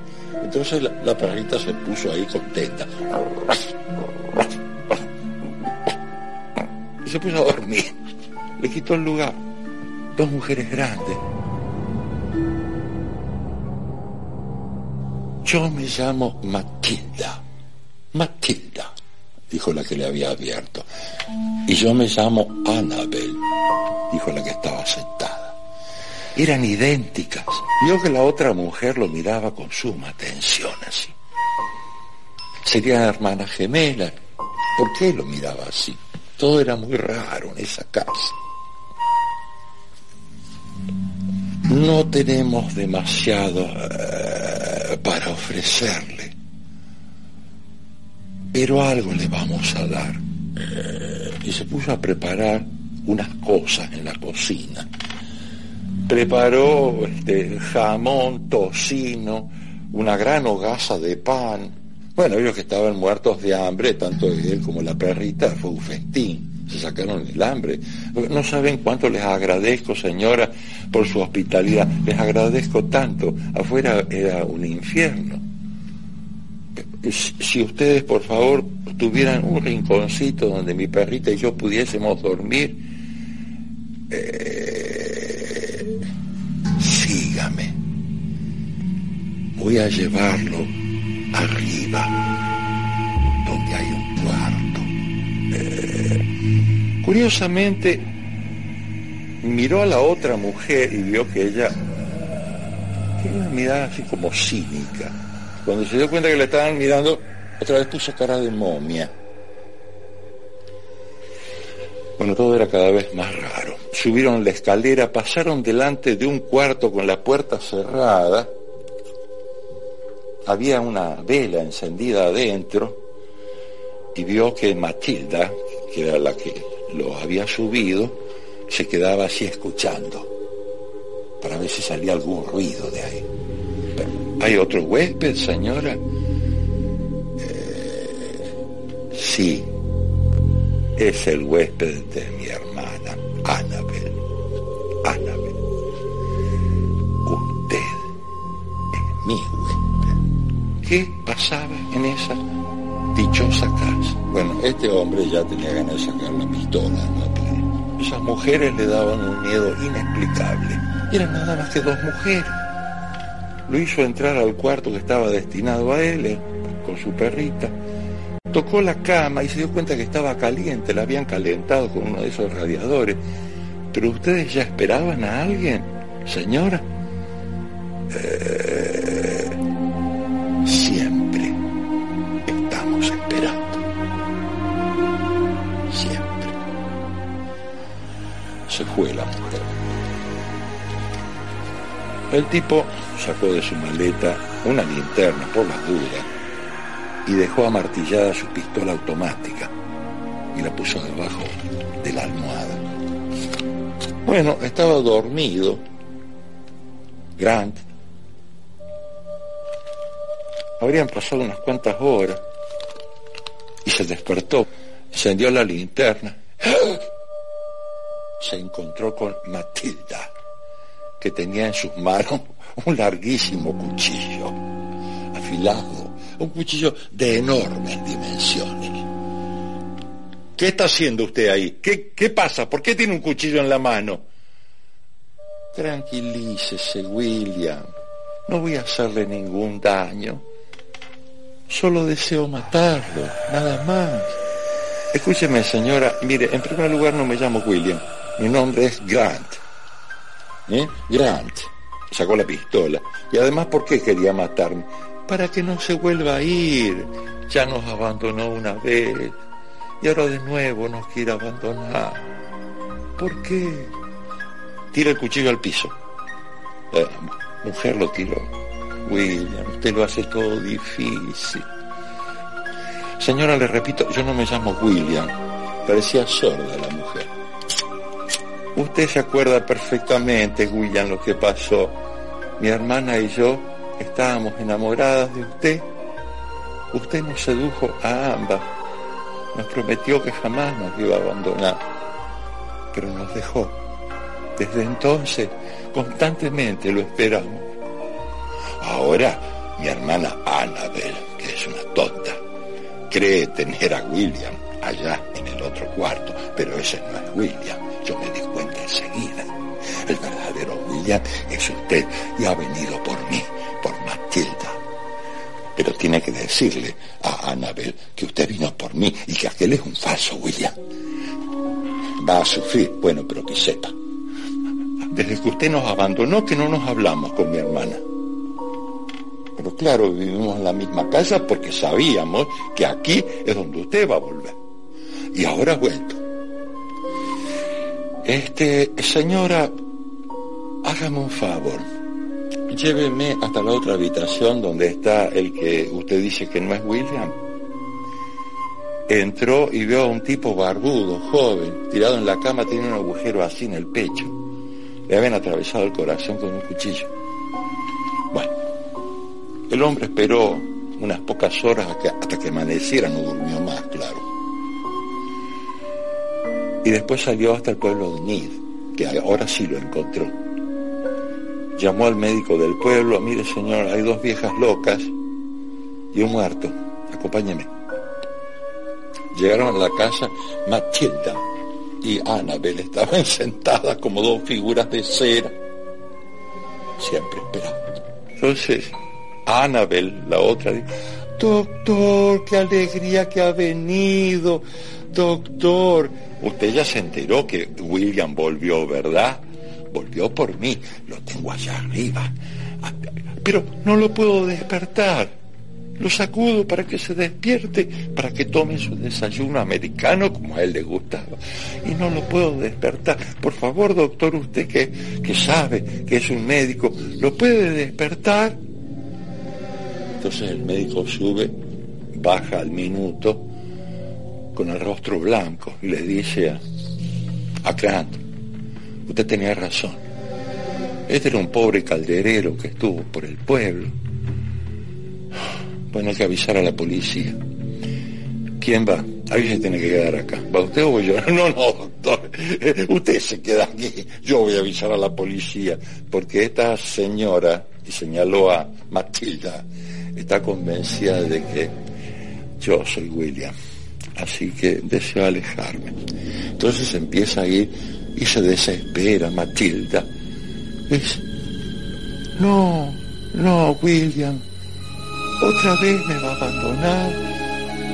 Entonces la, la perrita se puso ahí contenta. Se puso a dormir. Le quitó el lugar. Dos mujeres grandes. Yo me llamo Matilda. Matilda, dijo la que le había abierto. Y yo me llamo Annabel, dijo la que estaba sentada. Eran idénticas. Vio que la otra mujer lo miraba con suma atención así. Serían hermanas gemelas. ¿Por qué lo miraba así? Todo era muy raro en esa casa. No tenemos demasiado uh, para ofrecerle, pero algo le vamos a dar. Uh, y se puso a preparar unas cosas en la cocina. Preparó este, jamón, tocino, una gran hogaza de pan. Bueno, ellos que estaban muertos de hambre, tanto él como la perrita, fue un festín se sacaron el hambre. No saben cuánto les agradezco, señora, por su hospitalidad. Les agradezco tanto. Afuera era un infierno. Si ustedes, por favor, tuvieran un rinconcito donde mi perrita y yo pudiésemos dormir, eh, sígame. Voy a llevarlo arriba, donde hay un cuarto. Eh, Curiosamente, miró a la otra mujer y vio que ella tiene una mirada así como cínica, Cuando se dio cuenta que le estaban mirando, otra vez puso cara de momia. Bueno, todo era cada vez más raro. Subieron la escalera, pasaron delante de un cuarto con la puerta cerrada. Había una vela encendida adentro y vio que Matilda, que era la que lo había subido, se quedaba así escuchando para ver si salía algún ruido de ahí. ¿Hay otro huésped, señora? Eh, sí, es el huésped de mi hermana, Annabel. Annabel. Usted es mi huésped. ¿Qué pasaba en esa dichosa casa? Bueno, este hombre ya tenía ganas de sacar la pistola, ¿no? Esas mujeres le daban un miedo inexplicable. Y eran nada más que dos mujeres. Lo hizo entrar al cuarto que estaba destinado a él, eh, con su perrita. Tocó la cama y se dio cuenta que estaba caliente, la habían calentado con uno de esos radiadores. Pero ustedes ya esperaban a alguien, señora. Eh, fue la mujer. El tipo sacó de su maleta una linterna por las dudas y dejó amartillada su pistola automática y la puso debajo de la almohada. Bueno, estaba dormido. Grant. Habrían pasado unas cuantas horas y se despertó, encendió la linterna. Se encontró con Matilda, que tenía en sus manos [LAUGHS] un larguísimo cuchillo, afilado, un cuchillo de enormes dimensiones. ¿Qué está haciendo usted ahí? ¿Qué, pasa? ¿Por qué tiene un cuchillo en la mano? Tranquilícese, William. No voy a hacerle ningún daño. Solo deseo matarlo, nada más. Escúcheme, señora. Mire, en primer lugar no me llamo William. Mi nombre es Grant. ¿Eh? Grant. Sacó la pistola. Y además, ¿por qué quería matarme? Para que no se vuelva a ir. Ya nos abandonó una vez. Y ahora de nuevo nos quiere abandonar. ¿Por qué? Tira el cuchillo al piso. Mujer lo tiró. William, usted lo hace todo difícil. Señora, le repito, yo no me llamo William. Parecía sorda la mujer. Usted se acuerda perfectamente, William, lo que pasó. Mi hermana y yo estábamos enamoradas de usted. Usted nos sedujo a ambas. Nos prometió que jamás nos iba a abandonar. Pero nos dejó. Desde entonces, constantemente lo esperamos. Ahora, mi hermana Annabel, que es una tonta, cree tener a William allá en el otro cuarto, pero ese no es William. Yo me di cuenta El verdadero William es usted y ha venido por mí, por Matilda. Pero tiene que decirle a Annabel que usted vino por mí y que aquel es un falso William. Va a sufrir, bueno, pero que sepa. Desde que usted nos abandonó que no nos hablamos con mi hermana. Pero claro, vivimos en la misma casa porque sabíamos que aquí es donde usted va a volver. Y ahora ha vuelto. Este, señora, hágame un favor. Lléveme hasta la otra habitación donde está el que usted dice que no es William. Entró y vio a un tipo barbudo, joven, tirado en la cama, tiene un agujero así en el pecho. Le habían atravesado el corazón con un cuchillo. Bueno, el hombre esperó unas pocas horas hasta que amaneciera, no durmió más, claro. Y después salió hasta el pueblo de Nid, que ahora sí lo encontró. Llamó al médico del pueblo, mire señor, hay dos viejas locas y un muerto, acompáñeme. Llegaron a la casa, Matilda y Annabel estaban [LAUGHS] sentadas como dos figuras de cera, siempre esperando. Entonces, Annabel, la otra, dijo, doctor, qué alegría que ha venido, doctor. Usted ya se enteró que William volvió, ¿verdad? Volvió por mí, lo tengo allá arriba. Pero no lo puedo despertar. Lo sacudo para que se despierte, para que tome su desayuno americano como a él le gustaba. Y no lo puedo despertar. Por favor, doctor, usted que, que sabe que es un médico, ¿lo puede despertar? Entonces el médico sube, baja al minuto, con el rostro blanco, y le dice a, a Grant, usted tenía razón. Este era un pobre calderero que estuvo por el pueblo bueno, hay que avisar a la policía. ¿Quién va? Alguien se tiene que quedar acá. ¿Va usted o voy yo? [LAUGHS] No, no, doctor. Usted se queda aquí. Yo voy a avisar a la policía. Porque esta señora, y señaló a Matilda, está convencida de que yo soy William. Así que deseo alejarme. Entonces empieza a ir y se desespera Matilda. No, no, William, ¿Otra vez me va a abandonar?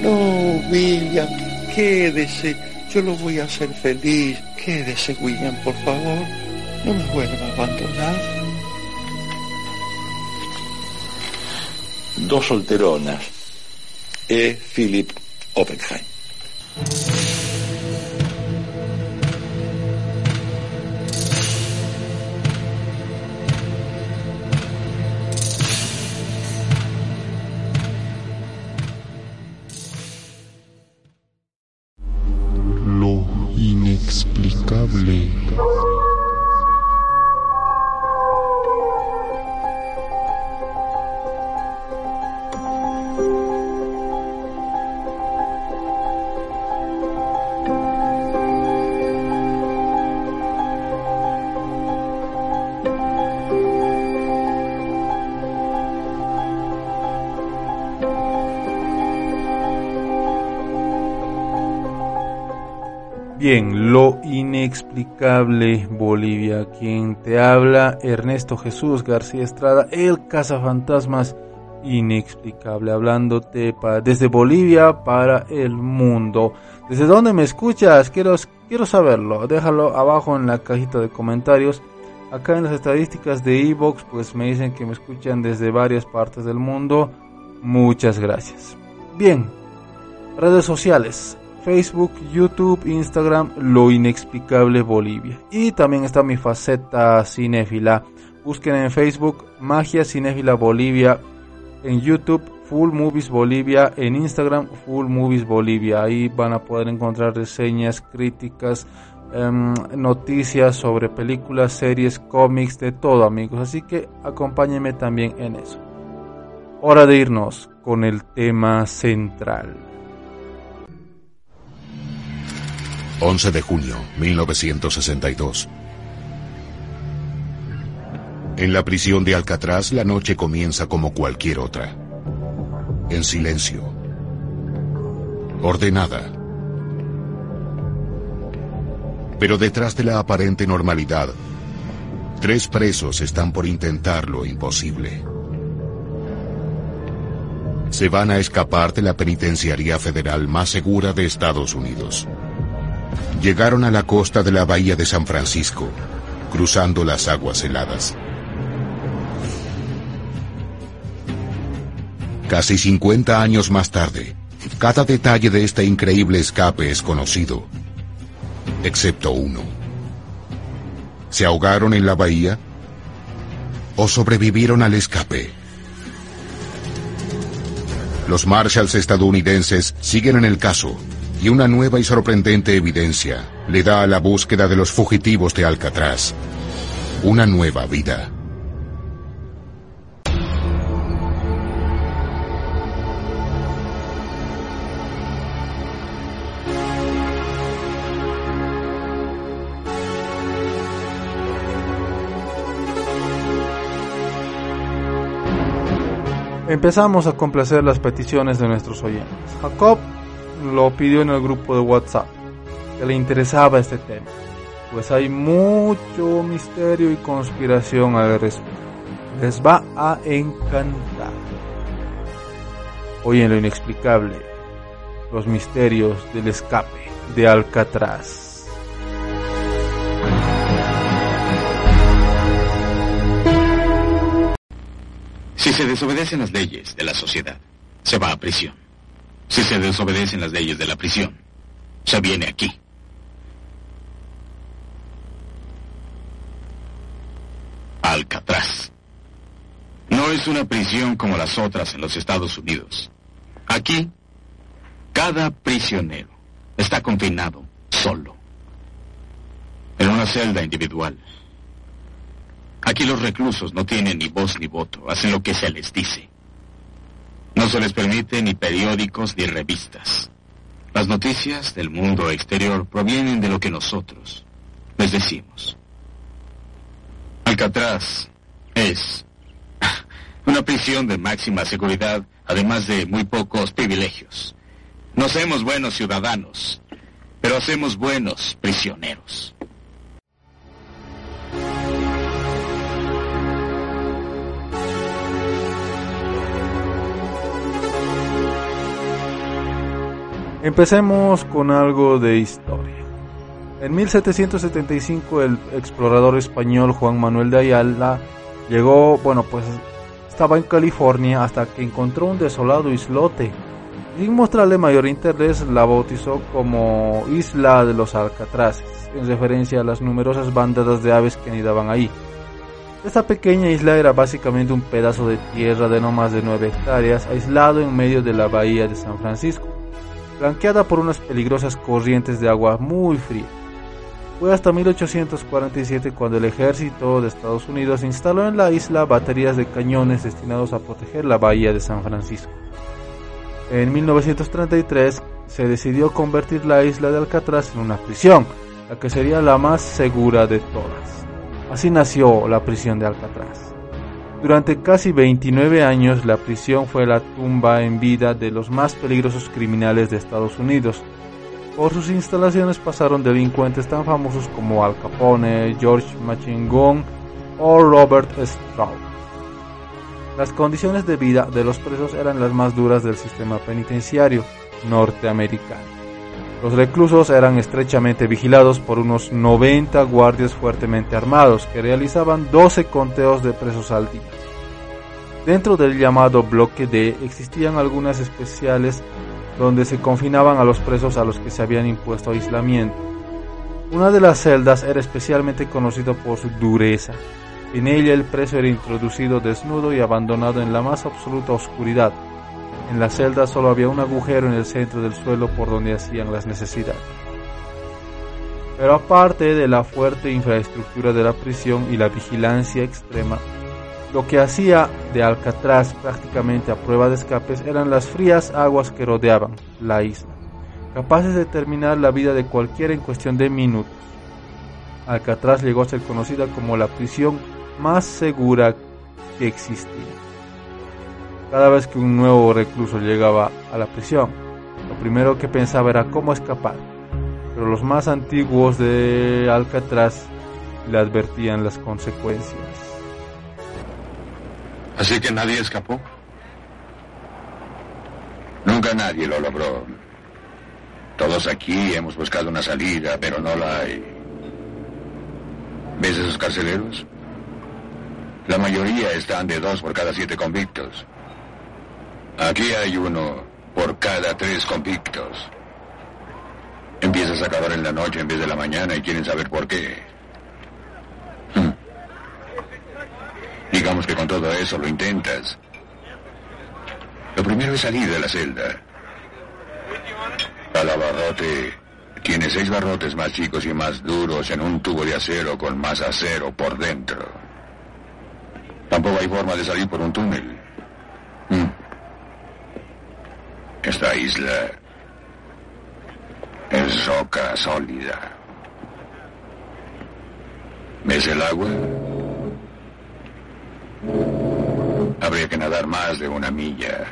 No, William, quédese. Yo lo voy a hacer feliz. Quédese, William, por favor. No me vuelva a abandonar. Dos solteronas. E. Philip Oppenheim. Thank you. Bien, lo inexplicable Bolivia. Quien te habla, Ernesto Jesús García Estrada, el cazafantasmas inexplicable, hablándote pa- desde Bolivia para el mundo. ¿Desde dónde me escuchas? Quiero, quiero saberlo. Déjalo abajo en la cajita de comentarios. Acá en las estadísticas de Evox, pues me dicen que me escuchan desde varias partes del mundo. Muchas gracias. Bien, redes sociales. Facebook, YouTube, Instagram, Lo Inexplicable Bolivia. Y también está mi faceta cinéfila. Busquen en Facebook Magia Cinéfila Bolivia. En YouTube Full Movies Bolivia. En Instagram Full Movies Bolivia. Ahí van a poder encontrar reseñas, críticas, em, noticias sobre películas, series, cómics, de todo amigos. Así que acompáñenme también en eso. Hora de irnos con el tema central. 11 de junio 1962. En la prisión de Alcatraz la noche comienza como cualquier otra. En silencio. Ordenada. Pero detrás de la aparente normalidad, tres presos están por intentar lo imposible. Se van a escapar de la penitenciaría federal más segura de Estados Unidos. Llegaron a la costa de la bahía de San Francisco, cruzando las aguas heladas. Casi 50 años más tarde, cada detalle de este increíble escape es conocido, excepto uno. ¿Se ahogaron en la bahía? ¿O sobrevivieron al escape? Los Marshalls estadounidenses siguen en el caso y una nueva y sorprendente evidencia le da a la búsqueda de los fugitivos de Alcatraz una nueva vida. Empezamos a complacer las peticiones de nuestros oyentes. Jacob lo pidió en el grupo de WhatsApp, que le interesaba este tema, pues hay mucho misterio y conspiración al respecto. Les va a encantar. Hoy en lo inexplicable, los misterios del escape de Alcatraz. Si se desobedecen las leyes de la sociedad, se va a prisión. Si se desobedecen las leyes de la prisión, se viene aquí. Alcatraz. No es una prisión como las otras en los Estados Unidos. Aquí, cada prisionero está confinado solo, en una celda individual. Aquí los reclusos no tienen ni voz ni voto, hacen lo que se les dice. No se les permite ni periódicos ni revistas. Las noticias del mundo exterior provienen de lo que nosotros les decimos. Alcatraz es [LAUGHS] una prisión de máxima seguridad, además de muy pocos privilegios. No hacemos buenos ciudadanos, pero hacemos buenos prisioneros. Empecemos con algo de historia. En 1775 el explorador español Juan Manuel de Ayala llegó, bueno, pues estaba en California hasta que encontró un desolado islote. Sin mostrarle mayor interés, la bautizó como Isla de los Alcatraces, en referencia a las numerosas bandadas de aves que anidaban ahí. Esta pequeña isla era básicamente un pedazo de tierra de no más de 9 hectáreas, aislado en medio de la bahía de San Francisco flanqueada por unas peligrosas corrientes de agua muy fría. Fue hasta 1847 cuando el ejército de Estados Unidos instaló en la isla baterías de cañones destinados a proteger la bahía de San Francisco. En 1933 se decidió convertir la isla de Alcatraz en una prisión, la que sería la más segura de todas. Así nació la prisión de Alcatraz. Durante casi 29 años la prisión fue la tumba en vida de los más peligrosos criminales de Estados Unidos. Por sus instalaciones pasaron delincuentes tan famosos como Al Capone, George Machingon o Robert Straub. Las condiciones de vida de los presos eran las más duras del sistema penitenciario norteamericano. Los reclusos eran estrechamente vigilados por unos 90 guardias fuertemente armados que realizaban 12 conteos de presos al día. Dentro del llamado bloque D existían algunas especiales donde se confinaban a los presos a los que se habían impuesto aislamiento. Una de las celdas era especialmente conocida por su dureza. En ella el preso era introducido desnudo y abandonado en la más absoluta oscuridad. En la celda solo había un agujero en el centro del suelo por donde hacían las necesidades. Pero aparte de la fuerte infraestructura de la prisión y la vigilancia extrema, lo que hacía de Alcatraz prácticamente a prueba de escapes eran las frías aguas que rodeaban la isla, capaces de terminar la vida de cualquiera en cuestión de minutos. Alcatraz llegó a ser conocida como la prisión más segura que existía. Cada vez que un nuevo recluso llegaba a la prisión, lo primero que pensaba era cómo escapar, pero los más antiguos de Alcatraz le advertían las consecuencias. Así que nadie escapó. Nunca nadie lo logró. Todos aquí hemos buscado una salida, pero no la hay. ¿Ves esos carceleros? La mayoría están de dos por cada siete convictos. Aquí hay uno por cada tres convictos. Empiezas a acabar en la noche en vez de la mañana y quieren saber por qué. Hmm. Digamos que con todo eso lo intentas. Lo primero es salir de la celda. Al abarrote tiene seis barrotes más chicos y más duros en un tubo de acero con más acero por dentro. Tampoco hay forma de salir por un túnel. Hmm. Esta isla es roca sólida. ¿Ves el agua? Habría que nadar más de una milla.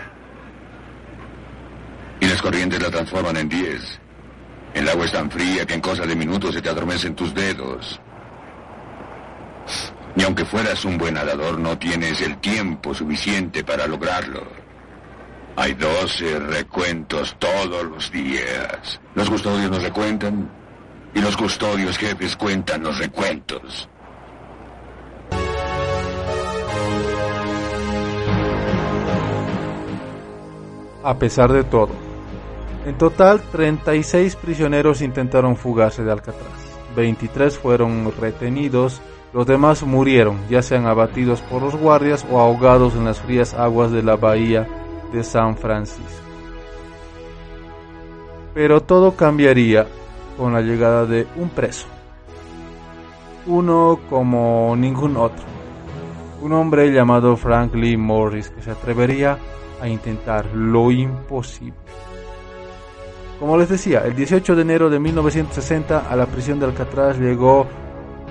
Y las corrientes la transforman en diez. El agua es tan fría que en cosa de minutos se te adormecen tus dedos. Y aunque fueras un buen nadador, no tienes el tiempo suficiente para lograrlo. Hay doce recuentos todos los días. Los custodios nos recuentan y los custodios jefes cuentan los recuentos. a pesar de todo. En total, 36 prisioneros intentaron fugarse de Alcatraz. 23 fueron retenidos, los demás murieron, ya sean abatidos por los guardias o ahogados en las frías aguas de la bahía de San Francisco. Pero todo cambiaría con la llegada de un preso. Uno como ningún otro. Un hombre llamado Frank Lee Morris que se atrevería a intentar lo imposible. Como les decía, el 18 de enero de 1960 a la prisión de Alcatraz llegó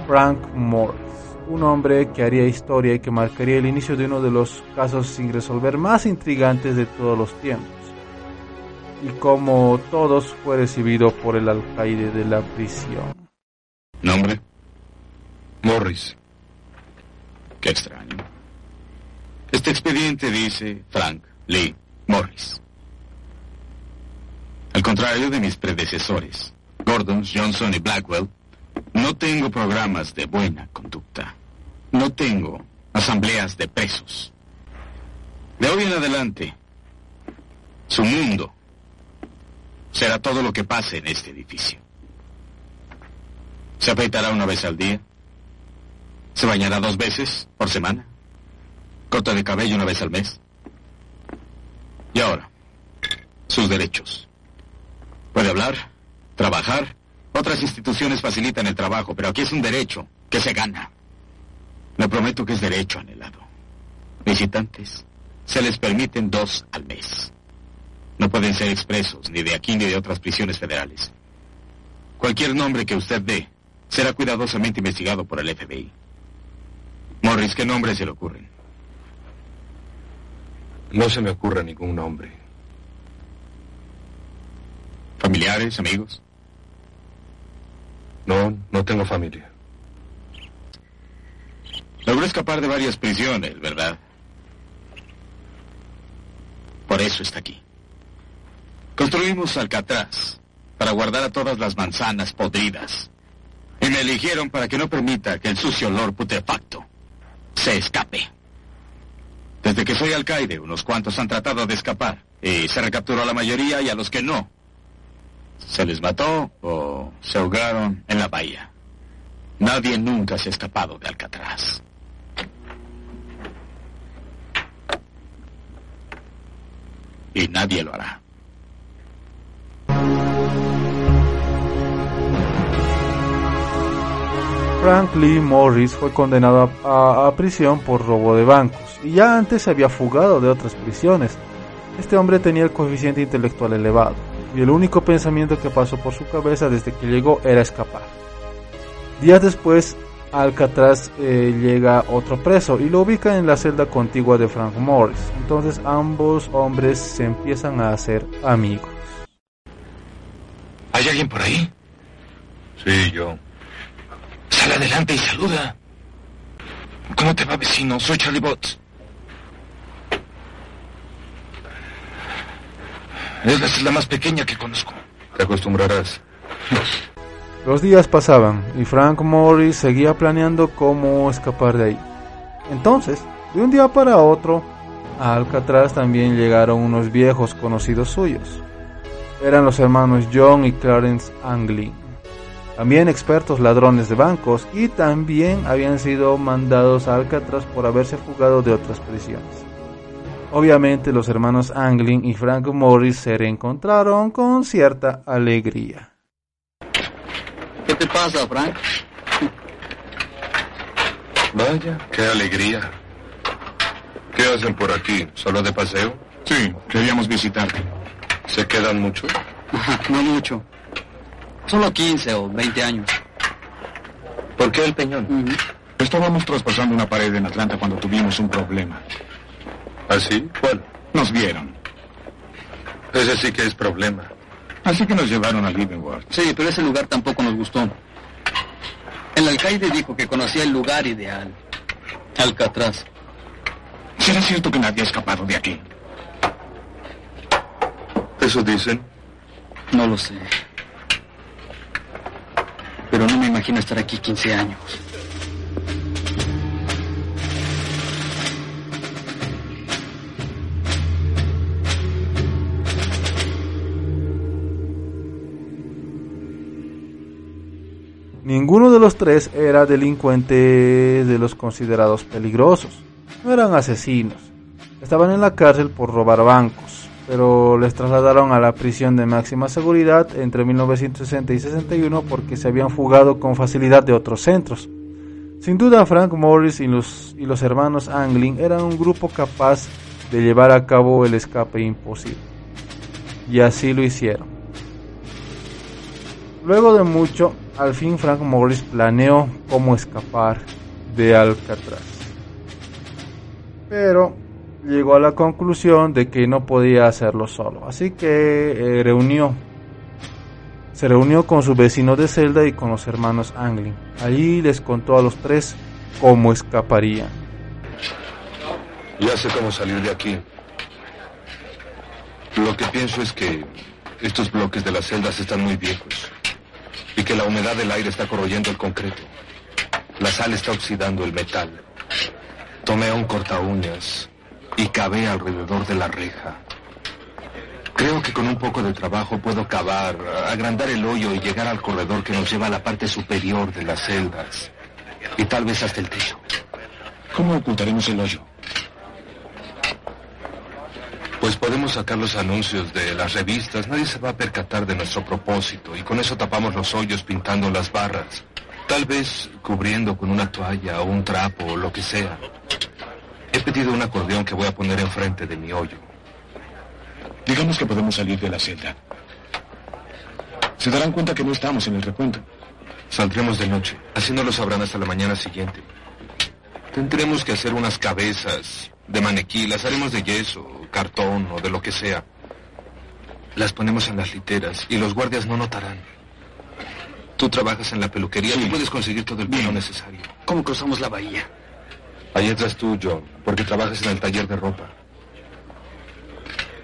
Frank Morris, un hombre que haría historia y que marcaría el inicio de uno de los casos sin resolver más intrigantes de todos los tiempos. Y como todos fue recibido por el alcaide de la prisión. ¿Nombre? Morris. Qué extraño. Este expediente dice Frank Lee Morris. Al contrario de mis predecesores, Gordon, Johnson y Blackwell, no tengo programas de buena conducta. No tengo asambleas de presos. De hoy en adelante, su mundo será todo lo que pase en este edificio. Se afeitará una vez al día. Se bañará dos veces por semana. Corta de cabello una vez al mes. Y ahora, sus derechos. Puede hablar, trabajar. Otras instituciones facilitan el trabajo, pero aquí es un derecho que se gana. Le prometo que es derecho anhelado. Visitantes, se les permiten dos al mes. No pueden ser expresos ni de aquí ni de otras prisiones federales. Cualquier nombre que usted dé será cuidadosamente investigado por el FBI. Morris, ¿qué nombre se le ocurren? No se me ocurre ningún nombre. ¿Familiares, amigos? No, no tengo familia. Logró escapar de varias prisiones, ¿verdad? Por eso está aquí. Construimos Alcatraz para guardar a todas las manzanas podridas. Y me eligieron para que no permita que el sucio olor putrefacto se escape. Desde que soy alcaide, unos cuantos han tratado de escapar. Y se recapturó a la mayoría y a los que no. Se les mató o se ahogaron en la bahía. Nadie nunca se ha escapado de Alcatraz. Y nadie lo hará. Frank Lee Morris fue condenado a, a, prisión por robo de bancos y ya antes se había fugado de otras prisiones. Este hombre tenía el coeficiente intelectual elevado y el único pensamiento que pasó por su cabeza desde que llegó era escapar. Días después, Alcatraz eh, llega otro preso y lo ubica en la celda contigua de Frank Morris. Entonces ambos hombres se empiezan a hacer amigos. ¿Hay alguien por ahí? Sí, yo. Sal adelante y saluda. ¿Cómo te va, vecino? Soy Charlie Botts. Es la más pequeña que conozco. Te acostumbrarás. Los días pasaban y Frank Morris seguía planeando cómo escapar de ahí. Entonces, de un día para otro, a Alcatraz también llegaron unos viejos conocidos suyos. Eran los hermanos John y Clarence Anglin, también expertos ladrones de bancos y también habían sido mandados a Alcatraz por haberse fugado de otras prisiones. Obviamente los hermanos Anglin y Frank Morris se reencontraron con cierta alegría. ¿Qué te pasa, Frank? Vaya, qué alegría. ¿Qué hacen por aquí? ¿Solo de paseo? Sí, queríamos visitarte. ¿Se quedan mucho? no mucho. Solo 15 o 20 años. ¿Por qué el peñón? Estábamos traspasando una pared en Atlanta cuando tuvimos un problema. ¿Ah, sí? ¿Cuál? Nos vieron. Ese sí que es problema. Así que nos llevaron a Leavenworth. Sí, pero ese lugar tampoco nos gustó. El alcaide dijo que conocía el lugar ideal. Alcatraz. ¿Será cierto que nadie ha escapado de aquí? ¿Eso dicen? No lo sé. Pero no me imagino estar aquí 15 años. Ninguno de los tres era delincuente de los considerados peligrosos. No eran asesinos. Estaban en la cárcel por robar bancos, pero les trasladaron a la prisión de máxima seguridad entre 1960 y 61 porque se habían fugado con facilidad de otros centros. Sin duda, Frank Morris y los, y los hermanos Anglin eran un grupo capaz de llevar a cabo el escape imposible. Y así lo hicieron. Luego de mucho, al fin Frank Morris planeó cómo escapar de Alcatraz. Pero llegó a la conclusión de que no podía hacerlo solo, así que eh, reunió se reunió con su vecino de celda y con los hermanos Anglin. Allí les contó a los tres cómo escaparían. Ya sé cómo salir de aquí. Lo que pienso es que estos bloques de las celdas están muy viejos y que la humedad del aire está corroyendo el concreto. La sal está oxidando el metal. Tomé un corta uñas y cavé alrededor de la reja. Creo que con un poco de trabajo puedo cavar, agrandar el hoyo y llegar al corredor que nos lleva a la parte superior de las celdas. Y tal vez hasta el techo. ¿Cómo ocultaremos el hoyo? Pues podemos sacar los anuncios de las revistas. Nadie se va a percatar de nuestro propósito. Y con eso tapamos los hoyos pintando las barras. Tal vez cubriendo con una toalla o un trapo o lo que sea. He pedido un acordeón que voy a poner enfrente de mi hoyo. Digamos que podemos salir de la celda. Se darán cuenta que no estamos en el recuento. Saldremos de noche. Así no lo sabrán hasta la mañana siguiente. Tendremos que hacer unas cabezas de maniquí. Las haremos de yeso, cartón o de lo que sea. Las ponemos en las literas y los guardias no notarán. Tú trabajas en la peluquería y puedes conseguir todo el pelo necesario. ¿Cómo cruzamos la bahía? Ahí entras tú, John, porque trabajas en el taller de ropa.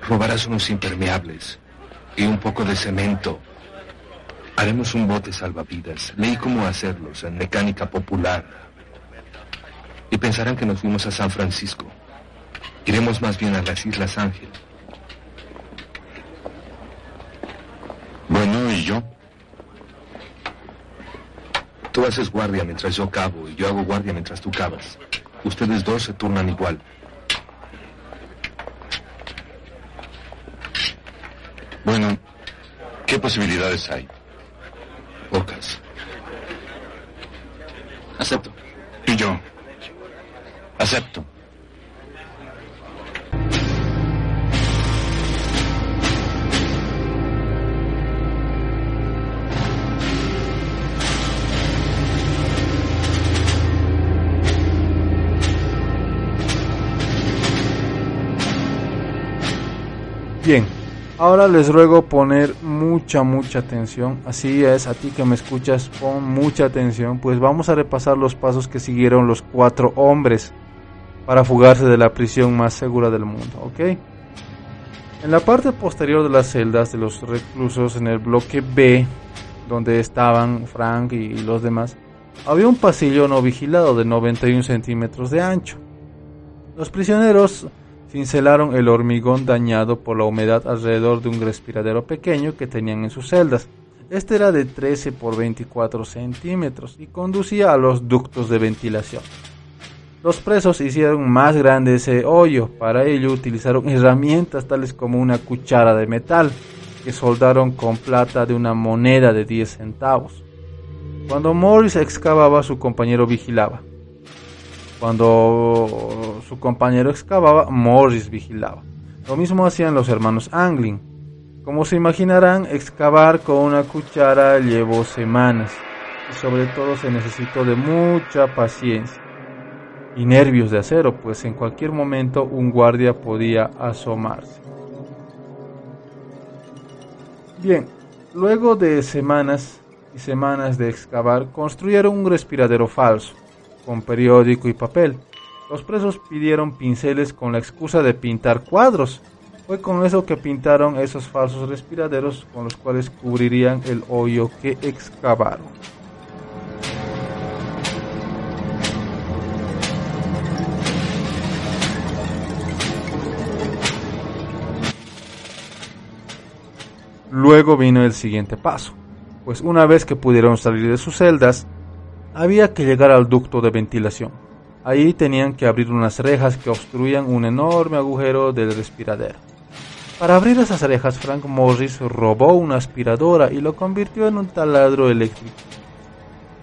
Robarás unos impermeables y un poco de cemento. Haremos un bote salvavidas. Leí cómo hacerlos en mecánica popular. Y pensarán que nos fuimos a San Francisco. Iremos más bien a las Islas Ángel. Bueno, ¿y yo? Tú haces guardia mientras yo cavo y yo hago guardia mientras tú cavas. Ustedes dos se turnan igual. Bueno, ¿qué posibilidades hay? Pocas. Acepto. ¿Y yo? Acepto. Bien, ahora les ruego poner mucha, mucha atención. Así es, a ti que me escuchas, pon mucha atención, pues vamos a repasar los pasos que siguieron los cuatro hombres para fugarse de la prisión más segura del mundo, ¿ok? En la parte posterior de las celdas de los reclusos en el bloque B, donde estaban Frank y los demás, había un pasillo no vigilado de 91 centímetros de ancho. Los prisioneros cincelaron el hormigón dañado por la humedad alrededor de un respiradero pequeño que tenían en sus celdas. Este era de 13 por 24 centímetros y conducía a los ductos de ventilación. Los presos hicieron más grande ese hoyo. Para ello utilizaron herramientas tales como una cuchara de metal que soldaron con plata de una moneda de 10 centavos. Cuando Morris excavaba, su compañero vigilaba. Cuando su compañero excavaba, Morris vigilaba. Lo mismo hacían los hermanos Anglin. Como se imaginarán, excavar con una cuchara llevó semanas y sobre todo se necesitó de mucha paciencia y nervios de acero, pues en cualquier momento un guardia podía asomarse. Bien, luego de semanas y semanas de excavar, construyeron un respiradero falso con periódico y papel. Los presos pidieron pinceles con la excusa de pintar cuadros. Fue con eso que pintaron esos falsos respiraderos con los cuales cubrirían el hoyo que excavaron. Luego vino el siguiente paso, pues una vez que pudieron salir de sus celdas, había que llegar al ducto de ventilación. Ahí tenían que abrir unas rejas que obstruían un enorme agujero del respiradero. Para abrir esas rejas, Frank Morris robó una aspiradora y lo convirtió en un taladro eléctrico,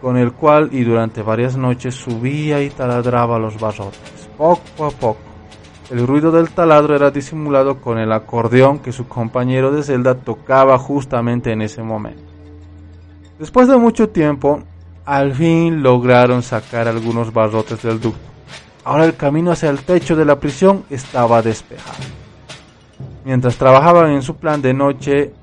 con el cual y durante varias noches subía y taladraba los barrotes, poco a poco. El ruido del taladro era disimulado con el acordeón que su compañero de celda tocaba justamente en ese momento. Después de mucho tiempo, al fin lograron sacar algunos barrotes del ducto. Ahora el camino hacia el techo de la prisión estaba despejado. Mientras trabajaban en su plan de noche,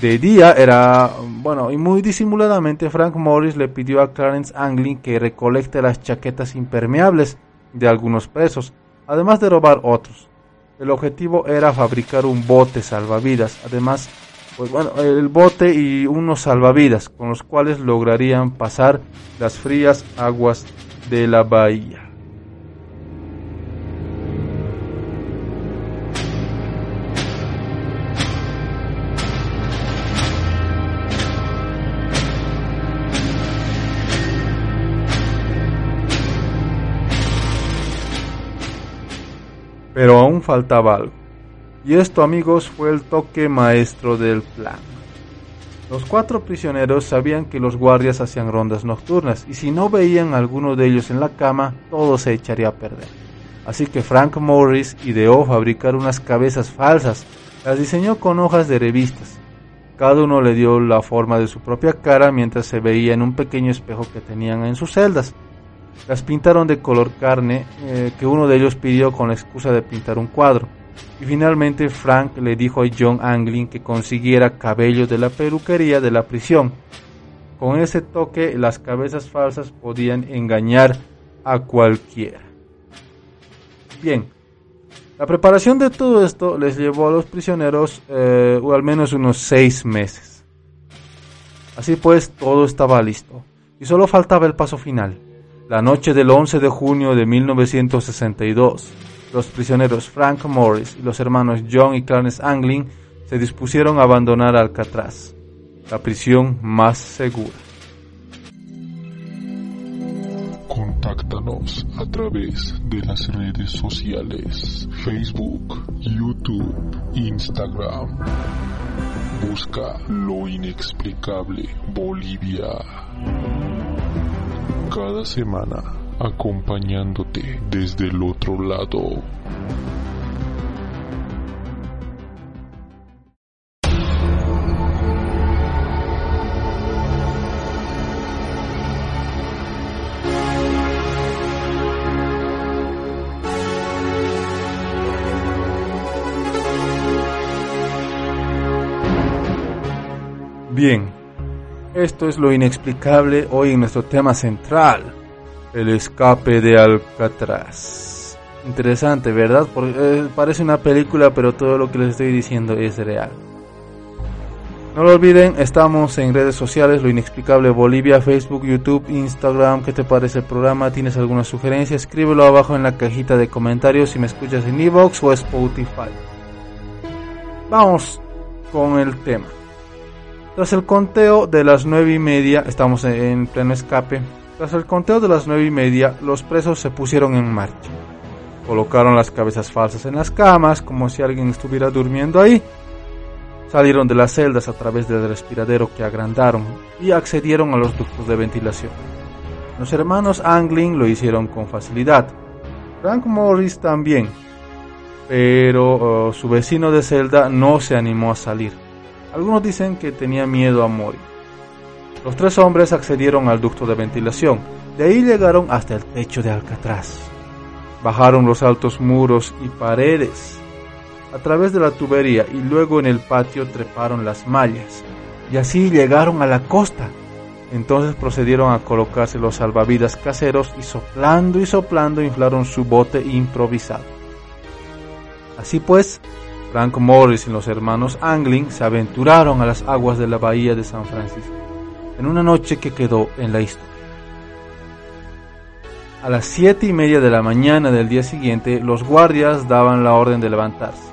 de día era, bueno, y muy disimuladamente Frank Morris le pidió a Clarence Anglin que recolecte las chaquetas impermeables de algunos presos, además de robar otros. El objetivo era fabricar un bote salvavidas, además, pues bueno, el bote y unos salvavidas con los cuales lograrían pasar las frías aguas de la bahía. Pero aún faltaba algo. Y esto amigos fue el toque maestro del plan. Los cuatro prisioneros sabían que los guardias hacían rondas nocturnas y si no veían a alguno de ellos en la cama, todo se echaría a perder. Así que Frank Morris ideó fabricar unas cabezas falsas, las diseñó con hojas de revistas. Cada uno le dio la forma de su propia cara mientras se veía en un pequeño espejo que tenían en sus celdas. Las pintaron de color carne eh, que uno de ellos pidió con la excusa de pintar un cuadro. Y finalmente Frank le dijo a John Anglin que consiguiera cabello de la peluquería de la prisión. Con ese toque las cabezas falsas podían engañar a cualquiera. Bien, la preparación de todo esto les llevó a los prisioneros eh, o al menos unos seis meses. Así pues, todo estaba listo y solo faltaba el paso final. La noche del 11 de junio de 1962, los prisioneros Frank Morris y los hermanos John y Clarence Anglin se dispusieron a abandonar Alcatraz, la prisión más segura. Contáctanos a través de las redes sociales Facebook, YouTube, Instagram. Busca lo inexplicable Bolivia. Cada semana acompañándote desde el otro lado. Bien, esto es lo inexplicable hoy en nuestro tema central, el escape de Alcatraz. Interesante, ¿verdad? Porque eh, parece una película, pero todo lo que les estoy diciendo es real. No lo olviden, estamos en redes sociales, lo inexplicable Bolivia, Facebook, YouTube, Instagram. ¿Qué te parece el programa? ¿Tienes alguna sugerencia? Escríbelo abajo en la cajita de comentarios si me escuchas en Evox o Spotify. Vamos con el tema. Tras el conteo de las nueve y media, estamos en pleno escape. Tras el conteo de las nueve y media, los presos se pusieron en marcha. Colocaron las cabezas falsas en las camas, como si alguien estuviera durmiendo ahí. Salieron de las celdas a través del respiradero que agrandaron y accedieron a los ductos de ventilación. Los hermanos Anglin lo hicieron con facilidad. Frank Morris también. Pero uh, su vecino de celda no se animó a salir. Algunos dicen que tenía miedo a morir. Los tres hombres accedieron al ducto de ventilación. De ahí llegaron hasta el techo de Alcatraz. Bajaron los altos muros y paredes a través de la tubería y luego en el patio treparon las mallas. Y así llegaron a la costa. Entonces procedieron a colocarse los salvavidas caseros y soplando y soplando inflaron su bote improvisado. Así pues, Frank Morris y los hermanos Anglin se aventuraron a las aguas de la bahía de San Francisco, en una noche que quedó en la historia. A las siete y media de la mañana del día siguiente, los guardias daban la orden de levantarse,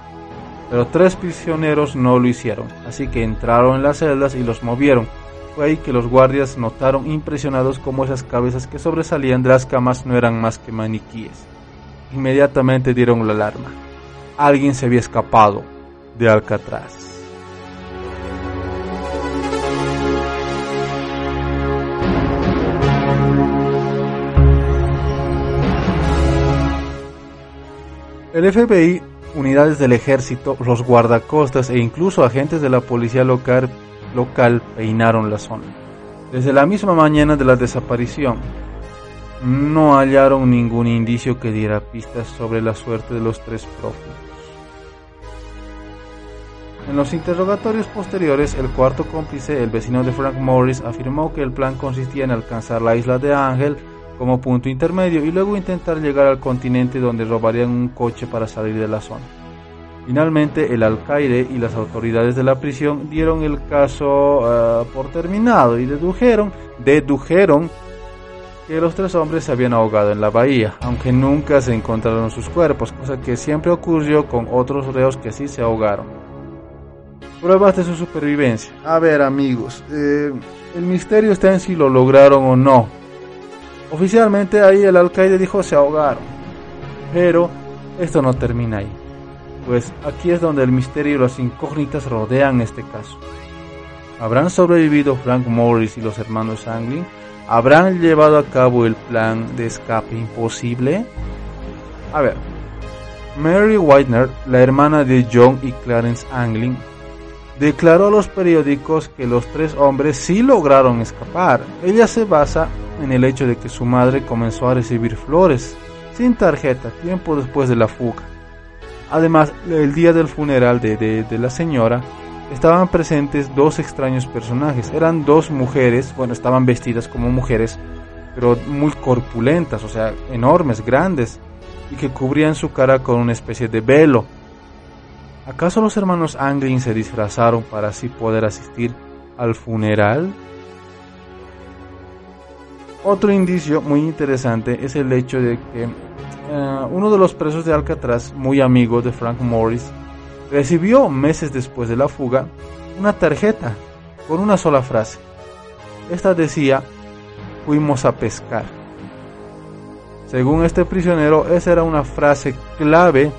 pero tres prisioneros no lo hicieron, así que entraron en las celdas y los movieron, Fue ahí que los guardias notaron impresionados cómo esas cabezas que sobresalían de las camas no eran más que maniquíes. Inmediatamente dieron la alarma. Alguien se había escapado de Alcatraz. El FBI, unidades del ejército, los guardacostas e incluso agentes de la policía local, local peinaron la zona. Desde la misma mañana de la desaparición, no hallaron ningún indicio que diera pistas sobre la suerte de los tres prófugos. En los interrogatorios posteriores, el cuarto cómplice, el vecino de Frank Morris, afirmó que el plan consistía en alcanzar la isla de Ángel como punto intermedio y luego intentar llegar al continente donde robarían un coche para salir de la zona. Finalmente, el alcaide y las autoridades de la prisión dieron el caso uh, por terminado y dedujeron, dedujeron que los tres hombres se habían ahogado en la bahía, aunque nunca se encontraron sus cuerpos, cosa que siempre ocurrió con otros reos que sí se ahogaron. Pruebas de su supervivencia. A ver amigos, eh, el misterio está en si lo lograron o no. Oficialmente ahí el alcaide dijo se ahogaron, pero esto no termina ahí, pues aquí es donde el misterio y las incógnitas rodean este caso. ¿Habrán sobrevivido Frank Morris y los hermanos Anglin? ¿Habrán llevado a cabo el plan de escape imposible? A ver, Mary Whitener, la hermana de John y Clarence Anglin, declaró a los periódicos que los tres hombres sí lograron escapar. Ella se basa en el hecho de que su madre comenzó a recibir flores sin tarjeta tiempo después de la fuga. Además, el día del funeral de, de, de la señora, estaban presentes dos extraños personajes. Eran dos mujeres, bueno, estaban vestidas como mujeres, pero muy corpulentas, o sea, enormes, grandes, y que cubrían su cara con una especie de velo. ¿Acaso los hermanos Anglin se disfrazaron para así poder asistir al funeral? Otro indicio muy interesante es el hecho de que uh, uno de los presos de Alcatraz, muy amigo de Frank Morris, recibió meses después de la fuga una tarjeta con una sola frase. Esta decía, fuimos a pescar. Según este prisionero, esa era una frase clave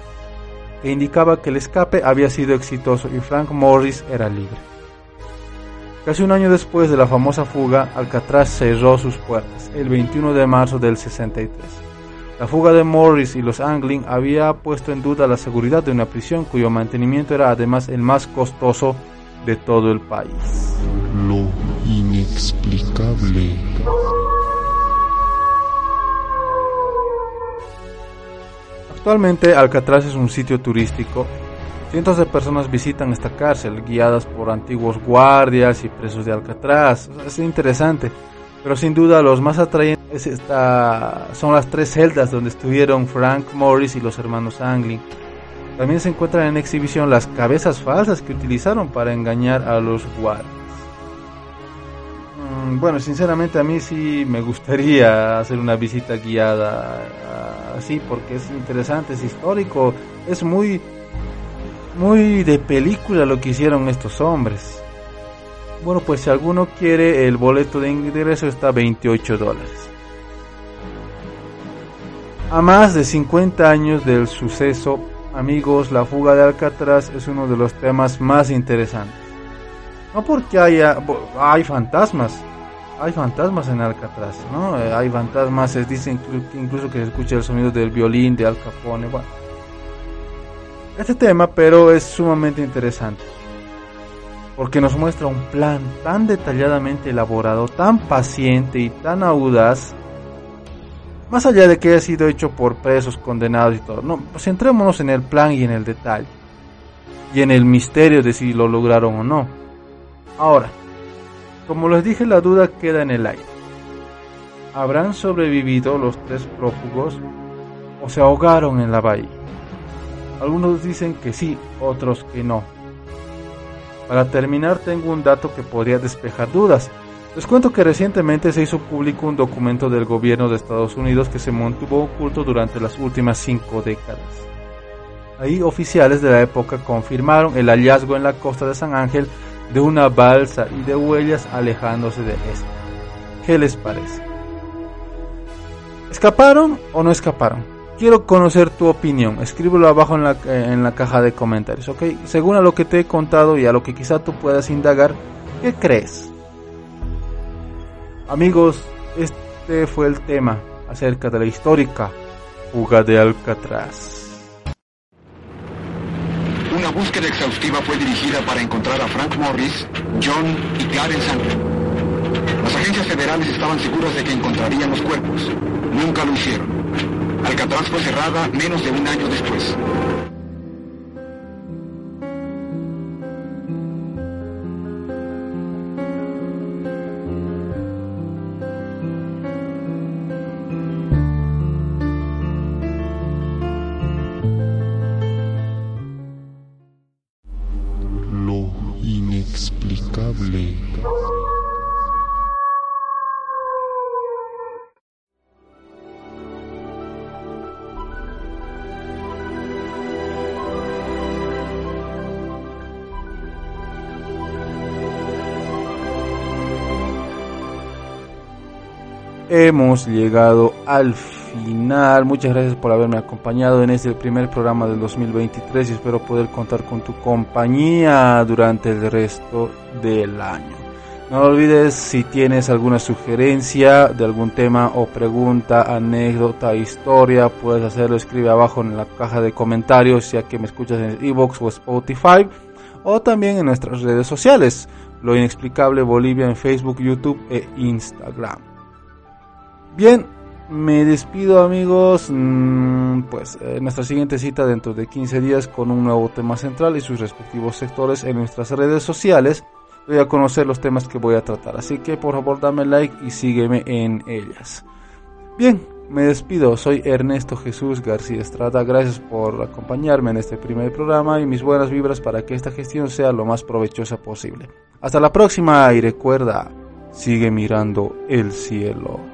que indicaba que el escape había sido exitoso y Frank Morris era libre. Casi un año después de la famosa fuga, Alcatraz cerró sus puertas, el 21 de marzo del 63. La fuga de Morris y los Anglin había puesto en duda la seguridad de una prisión cuyo mantenimiento era además el más costoso de todo el país. Lo inexplicable. Actualmente Alcatraz es un sitio turístico. Cientos de personas visitan esta cárcel, guiadas por antiguos guardias y presos de Alcatraz. Es interesante, pero sin duda los más atrayentes son las tres celdas donde estuvieron Frank Morris y los hermanos Anglin. También se encuentran en exhibición las cabezas falsas que utilizaron para engañar a los guardias. Bueno, sinceramente a mí sí me gustaría [LAUGHS] hacer una visita guiada así porque es interesante, es histórico, es muy muy de película lo que hicieron estos hombres. Bueno, pues si alguno quiere, el boleto de ingreso está a 28 dólares. A más de 50 años del suceso, amigos, la fuga de Alcatraz es uno de los temas más interesantes. No porque haya, hay fantasmas, hay fantasmas en Alcatraz, ¿no? Hay fantasmas, se dice incluso que se escucha el sonido del violín de Al Capone, bueno. Este tema, pero es sumamente interesante. Porque nos muestra un plan tan detalladamente elaborado, tan paciente y tan audaz. Más allá de que haya sido hecho por presos, condenados y todo. No, pues centrémonos en el plan y en el detalle. Y en el misterio de si lo lograron o no. Ahora, como les dije, la duda queda en el aire. ¿Habrán sobrevivido los tres prófugos o se ahogaron en la bahía? Algunos dicen que sí, otros que no. Para terminar tengo un dato que podría despejar dudas. Les cuento que recientemente se hizo público un documento del gobierno de Estados Unidos que se mantuvo oculto durante las últimas cinco décadas. Ahí oficiales de la época confirmaron el hallazgo en la costa de San Ángel de una balsa y de huellas alejándose de esta. ¿Qué les parece? ¿Escaparon o no escaparon? Quiero conocer tu opinión. Escríbelo abajo en la, eh, en la caja de comentarios, ¿ok? Según a lo que te he contado y a lo que quizá tú puedas indagar, ¿qué crees? Amigos, este fue el tema acerca de la histórica fuga de Alcatraz. Una búsqueda exhaustiva fue dirigida para encontrar a Frank Morris, John y Clarence Anglin. Las agencias federales estaban seguras de que encontrarían los cuerpos. Nunca lo hicieron. Alcatraz fue cerrada menos de un año después. Hemos llegado al final. Muchas gracias por haberme acompañado en este primer programa del 2023 y espero poder contar con tu compañía durante el resto del año. No olvides si tienes alguna sugerencia de algún tema o pregunta, anécdota, historia, puedes hacerlo, escribe abajo en la caja de comentarios, ya que me escuchas en Evox o Spotify, o también en nuestras redes sociales, Lo Inexplicable Bolivia en Facebook, YouTube e Instagram. Bien, me despido amigos, mm, pues eh, nuestra siguiente cita dentro de 15 días con un nuevo tema central y sus respectivos sectores en nuestras redes sociales. Voy a conocer los temas que voy a tratar, así que por favor dame like y sígueme en ellas. Bien, me despido, soy Ernesto Jesús García Estrada, gracias por acompañarme en este primer programa y mis buenas vibras para que esta gestión sea lo más provechosa posible. Hasta la próxima y recuerda, sigue mirando el cielo.